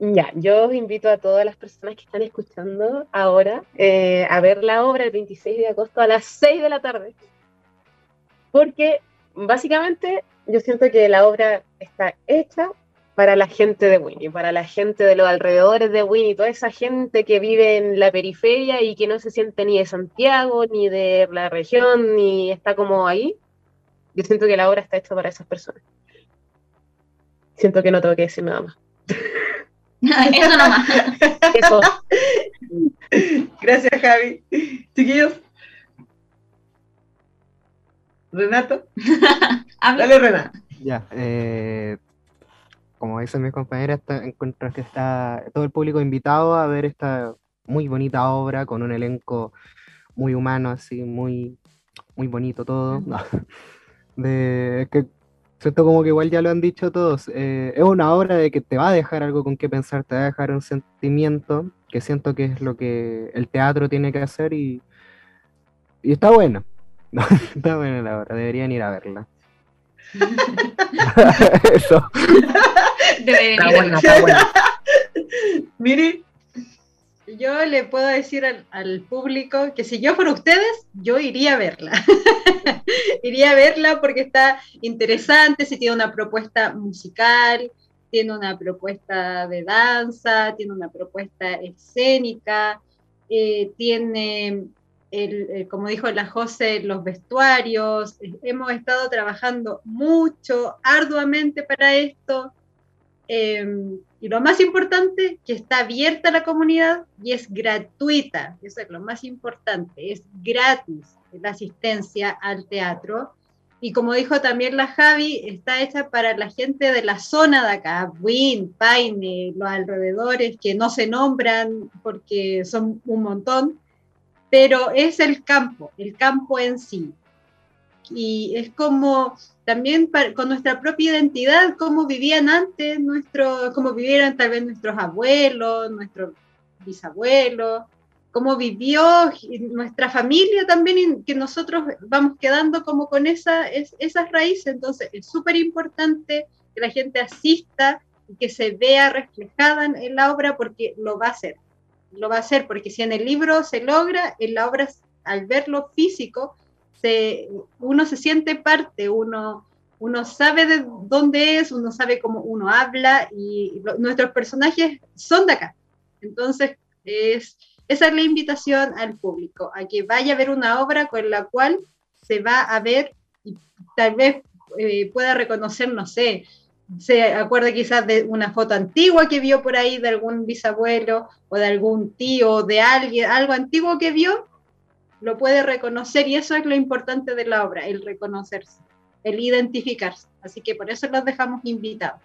Ya, yo os invito a todas las personas que están escuchando ahora eh, a ver la obra el 26 de agosto a las 6 de la tarde. Porque básicamente yo siento que la obra está hecha para la gente de Winnie, para la gente de los alrededores de Winnie, toda esa gente que vive en la periferia y que no se siente ni de Santiago, ni de la región, ni está como ahí. Yo siento que la obra está hecha para esas personas. Siento que no tengo que decir nada más. Eso nomás. Eso. Gracias, Javi. Chiquillos. Renato. Dale, Renato. Ya, eh, como dicen mis compañeras, encuentro que está todo el público invitado a ver esta muy bonita obra con un elenco muy humano, así, muy, muy bonito todo. No, de, es que siento como que igual ya lo han dicho todos. eh, es una obra de que te va a dejar algo con qué pensar, te va a dejar un sentimiento que siento que es lo que el teatro tiene que hacer y, y está buena. está buena la obra, deberían ir a verla. Eso. Debería. Está buena, está buena. Miri. Yo le puedo decir al, público que si yo fuera ustedes, yo iría a verla. iría a verla porque está interesante, si tiene una propuesta musical, tiene una propuesta de danza, tiene una propuesta escénica, eh, tiene, el, el- como dijo la José, los vestuarios. Eh, Hemos estado trabajando mucho, arduamente para esto. Eh, y lo más importante, que está abierta a la comunidad y es gratuita. Eso es lo más importante, es gratis la asistencia al teatro. Y como dijo también la Javi, está hecha para la gente de la zona de acá, Win, Paine, los alrededores que no se nombran porque son un montón, pero es el campo, el campo en sí. Y es como también con nuestra propia identidad, cómo vivían antes, nuestro, cómo vivieron tal vez nuestros abuelos, nuestros bisabuelos, cómo vivió nuestra familia también, que nosotros vamos quedando como con esa, es- esas raíces. Entonces es súper importante que la gente asista y que se vea reflejada en la obra porque lo va a hacer. Lo va a hacer porque si en el libro se logra, en la obra, al verlo físico, uno se siente parte, uno, uno sabe de dónde es, uno sabe cómo uno habla y nuestros personajes son de acá. Entonces, es, esa es la invitación al público, a que vaya a ver una obra con la cual se va a ver y tal vez eh, pueda reconocer, no sé, se acuerda quizás de una foto antigua que vio por ahí de algún bisabuelo o de algún tío, de alguien, algo antiguo que vio, lo puede reconocer y eso es lo importante de la obra, el reconocerse, el identificarse. Así que por eso los dejamos invitados.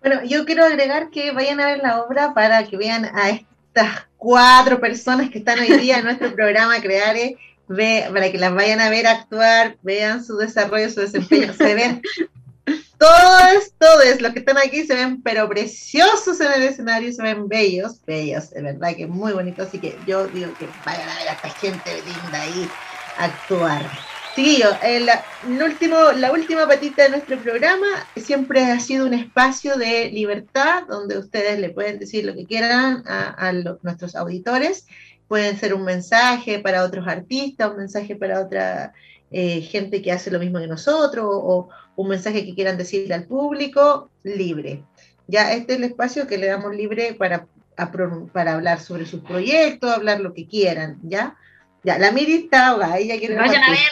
Bueno, yo quiero agregar que vayan a ver la obra para que vean a estas cuatro personas que están hoy día en nuestro programa Creare, ve, para que las vayan a ver actuar, vean su desarrollo, su desempeño, se ven todos, todos los que están aquí se ven pero preciosos en el escenario, se ven bellos, bellos, de verdad que muy bonitos, así que yo digo que vayan a ver a esta gente linda ahí actuar. Chiquillo, eh, la, el último, la última patita de nuestro programa siempre ha sido un espacio de libertad donde ustedes le pueden decir lo que quieran a, lo- nuestros auditores. Pueden ser un mensaje para otros artistas, un mensaje para otra eh, gente que hace lo mismo que nosotros, o un mensaje que quieran decirle al público, libre. Ya este es el espacio que le damos libre para, a para hablar sobre sus proyectos, hablar lo que quieran, ¿ya? Ya, la Miri está ahogada, ella quiere Vayan a partir.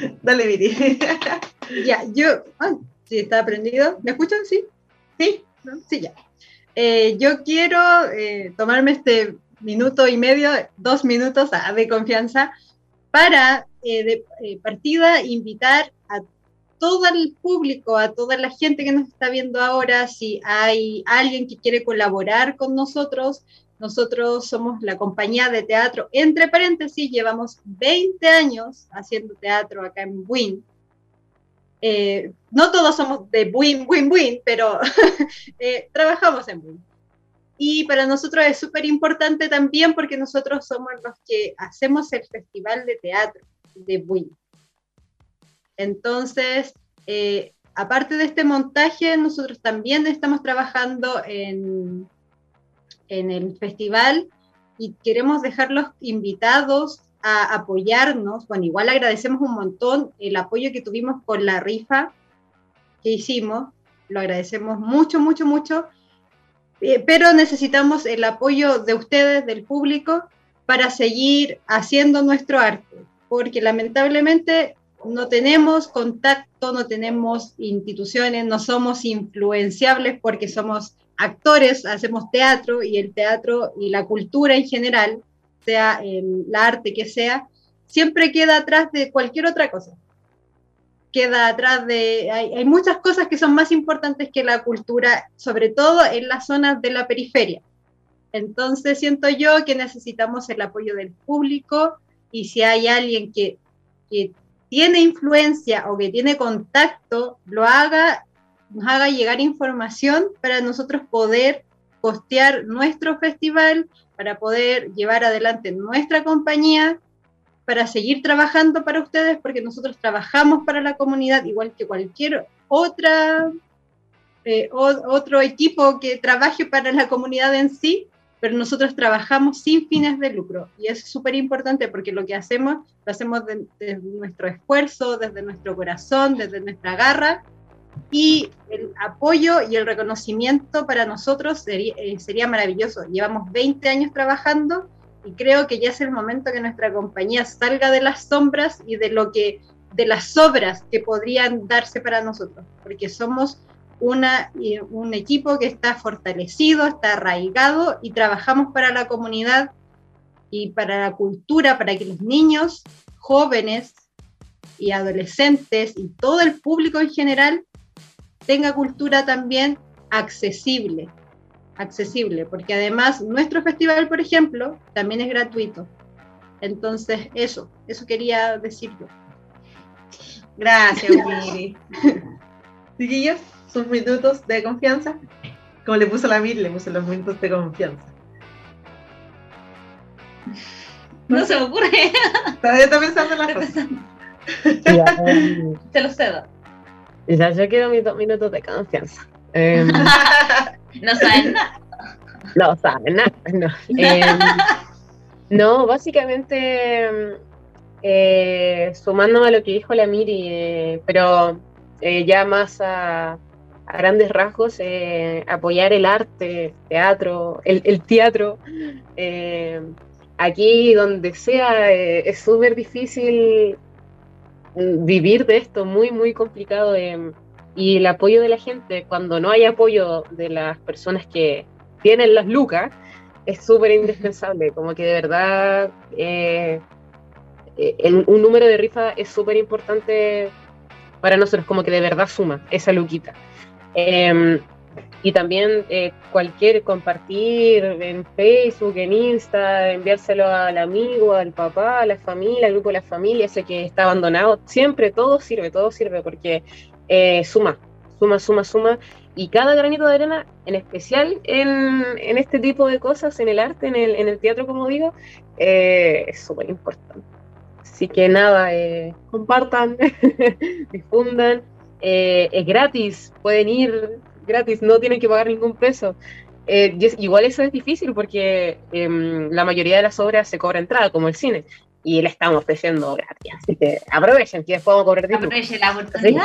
verla. Dale, Miri. Ya, yo, ay, sí, está prendido. ¿Me escuchan? Sí. Sí, ¿No? sí, ya. Eh, yo quiero eh, tomarme este minuto y medio, dos minutos ah, de confianza para eh, de eh, partida invitar a todo el público, a toda la gente que nos está viendo ahora, si hay alguien que quiere colaborar con nosotros, nosotros somos la compañía de teatro, entre paréntesis, llevamos 20 años haciendo teatro acá en Win. Eh, no todos somos de Win, Win, Win, pero eh, trabajamos en Win. Y para nosotros es súper importante también porque nosotros somos los que hacemos el festival de teatro de Win. Entonces, eh, aparte de este montaje, nosotros también estamos trabajando en, en el festival y queremos dejarlos invitados a apoyarnos. Bueno, igual agradecemos un montón el apoyo que tuvimos con la rifa que hicimos, lo agradecemos mucho, mucho, mucho, eh, pero necesitamos el apoyo de ustedes, del público, para seguir haciendo nuestro arte, porque lamentablemente no tenemos contacto, no tenemos instituciones, no somos influenciables porque somos actores, hacemos teatro y el teatro y la cultura en general, sea el arte que sea, siempre queda atrás de cualquier otra cosa. Queda atrás de... Hay, hay muchas cosas que son más importantes que la cultura, sobre todo en las zonas de la periferia. Entonces siento yo que necesitamos el apoyo del público y si hay alguien que, que tiene influencia o que tiene contacto, lo haga, nos haga llegar información para nosotros poder costear nuestro festival, para poder llevar adelante nuestra compañía, para seguir trabajando para ustedes, porque nosotros trabajamos para la comunidad igual que cualquier otra, eh, otro equipo que trabaje para la comunidad en sí, pero nosotros trabajamos sin fines de lucro y es súper importante porque lo que hacemos lo hacemos desde nuestro esfuerzo, desde nuestro corazón, desde nuestra garra y el apoyo y el reconocimiento para nosotros sería, eh, maravilloso. Llevamos 20 años trabajando y creo que ya es el momento que nuestra compañía salga de las sombras y de lo que de las obras que podrían darse para nosotros, porque somos una, un equipo que está fortalecido, está arraigado y trabajamos para la comunidad y para la cultura, para que los niños, jóvenes y adolescentes y todo el público en general tenga cultura también accesible, accesible, porque además nuestro festival, por ejemplo, también es gratuito. Entonces, eso, eso quería decir yo. Gracias, Miri. Chiquillos sus minutos de confianza. Como le puso la Mir, le puso los minutos de confianza. No se me ocurre. Todavía está pensando en las cosas. Te lo cedo. Ya, yo quiero mis dos minutos de confianza. Em, no saben nada. No saben nada. No, em, no básicamente eh, sumándome a lo que dijo la Miri, eh, pero eh, ya más a, a grandes rasgos eh, apoyar el arte, teatro, el, teatro. Eh, aquí donde sea eh, es súper difícil vivir de esto, muy, muy complicado. y el apoyo de la gente, cuando no hay apoyo de las personas que tienen las lucas, es súper indispensable. Como que de verdad un número de rifa es súper importante para nosotros, como que de verdad suma esa luquita. Em, y también eh, cualquier compartir en Facebook, en Insta, enviárselo al amigo, al papá, a la familia, al grupo de la familia, ese que está abandonado, siempre todo sirve, todo sirve porque eh, suma, suma, suma, suma. Y cada granito de arena, en especial en, en este tipo de cosas, en el arte, en el, en el teatro, como digo, eh, es súper importante. Así que nada, compartan, difundan eh, es gratis, pueden ir gratis, no tienen que pagar ningún peso. Eh, igual eso es difícil porque em, la mayoría de las obras se cobra entrada, como el cine, y le estamos ofreciendo gratis. Así que aprovechen, que después vamos a cobrar Aprovechen la oportunidad,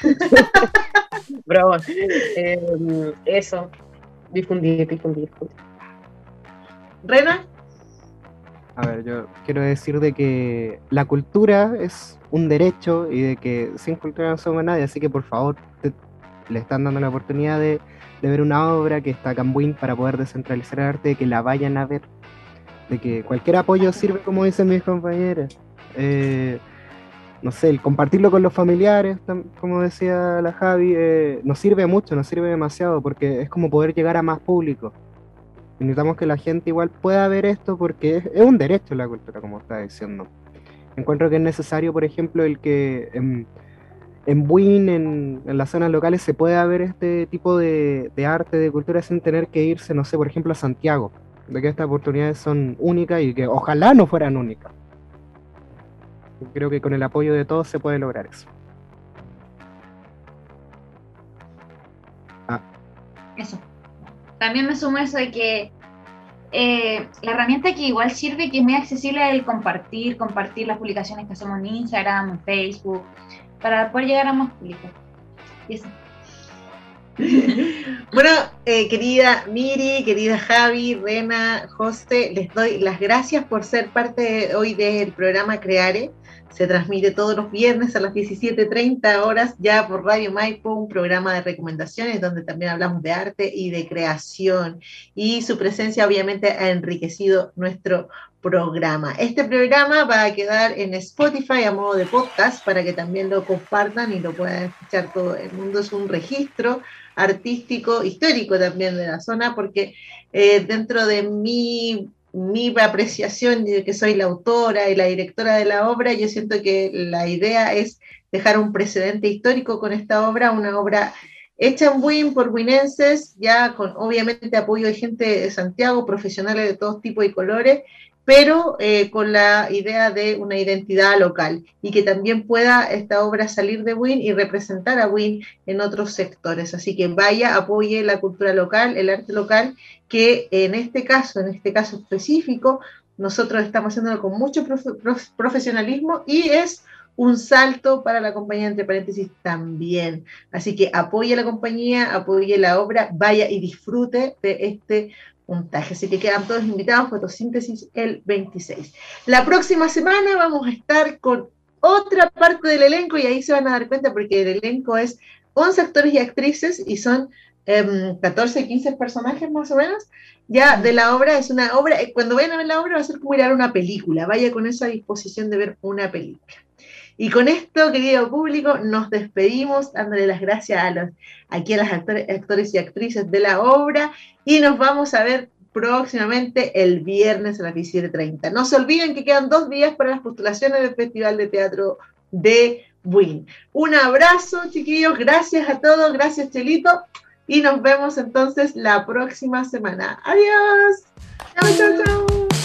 ¿Sí? Bravo. Em, eso, difundir, difundir, difundir. Rena. A ver, yo quiero decir de que la cultura es un derecho y de que sin cultura no somos nadie, así que por favor le están dando la oportunidad de, ver una obra que está Cambuín para poder descentralizar el arte, de que la vayan a ver, de que cualquier apoyo sirve, como dicen mis compañeras. Eh, no sé, el compartirlo con los familiares, como decía la Javi, eh, nos sirve mucho, nos sirve demasiado, porque es como poder llegar a más público. Necesitamos que la gente igual pueda ver esto porque es, un derecho la cultura, como está diciendo. Encuentro que es necesario, por ejemplo, el que en, en Buin, en, las zonas locales, se pueda ver este tipo de, arte, de cultura, sin tener que irse, no sé, por ejemplo, a Santiago. De que estas oportunidades son únicas y que ojalá no fueran únicas. Creo que con el apoyo de todos se puede lograr eso. Ah. Eso también me sumo eso de que eh, la herramienta que igual sirve, que es muy accesible, es el compartir, compartir las publicaciones que hacemos en Instagram, en Facebook, para poder llegar a más público. Bueno, eh, querida Miri, querida Javi, Rena, José, les doy las gracias por ser parte hoy del programa Creare. Se transmite todos los viernes a las 17.30 horas ya por Radio Maipo, un programa de recomendaciones donde también hablamos de arte y de creación. Y su presencia obviamente ha enriquecido nuestro programa. Este programa va a quedar en Spotify a modo de podcast para que también lo compartan y lo puedan escuchar todo el mundo. Es un registro artístico, histórico también de la zona, porque eh, dentro de mi mi apreciación de que soy la autora y la directora de la obra, yo siento que la idea es dejar un precedente histórico con esta obra, una obra hecha en Win por winenses, ya con obviamente apoyo de gente de Santiago, profesionales de todos tipos y colores, pero eh, con la idea de una identidad local y que también pueda esta obra salir de Win y representar a Win en otros sectores. Así que vaya, apoye la cultura local, el arte local, que en este caso, en este caso específico, nosotros estamos haciéndolo con mucho profesionalismo y es un salto para la compañía, entre paréntesis, también. Así que apoye la compañía, apoye la obra, vaya y disfrute de este montaje. Así que quedan todos invitados, fotosíntesis el 26. La próxima semana vamos a estar con otra parte del elenco y ahí se van a dar cuenta porque el elenco es 11 actores y actrices y son 14, 15 personajes más o menos. Ya de la obra, es una obra, eh, cuando vayan a ver la obra va a ser como mirar una película, vaya con esa disposición de ver una película. Y con esto, querido público, nos despedimos dándole las gracias a los, aquí a los actores, y actrices de la obra y nos vamos a ver próximamente el viernes a las 17.30. No se olviden que quedan dos días para las postulaciones del Festival de Teatro de Win. Un abrazo, chiquillos, gracias a todos, gracias Chelito, y nos vemos entonces la próxima semana. Adiós. Chao, chao, chao.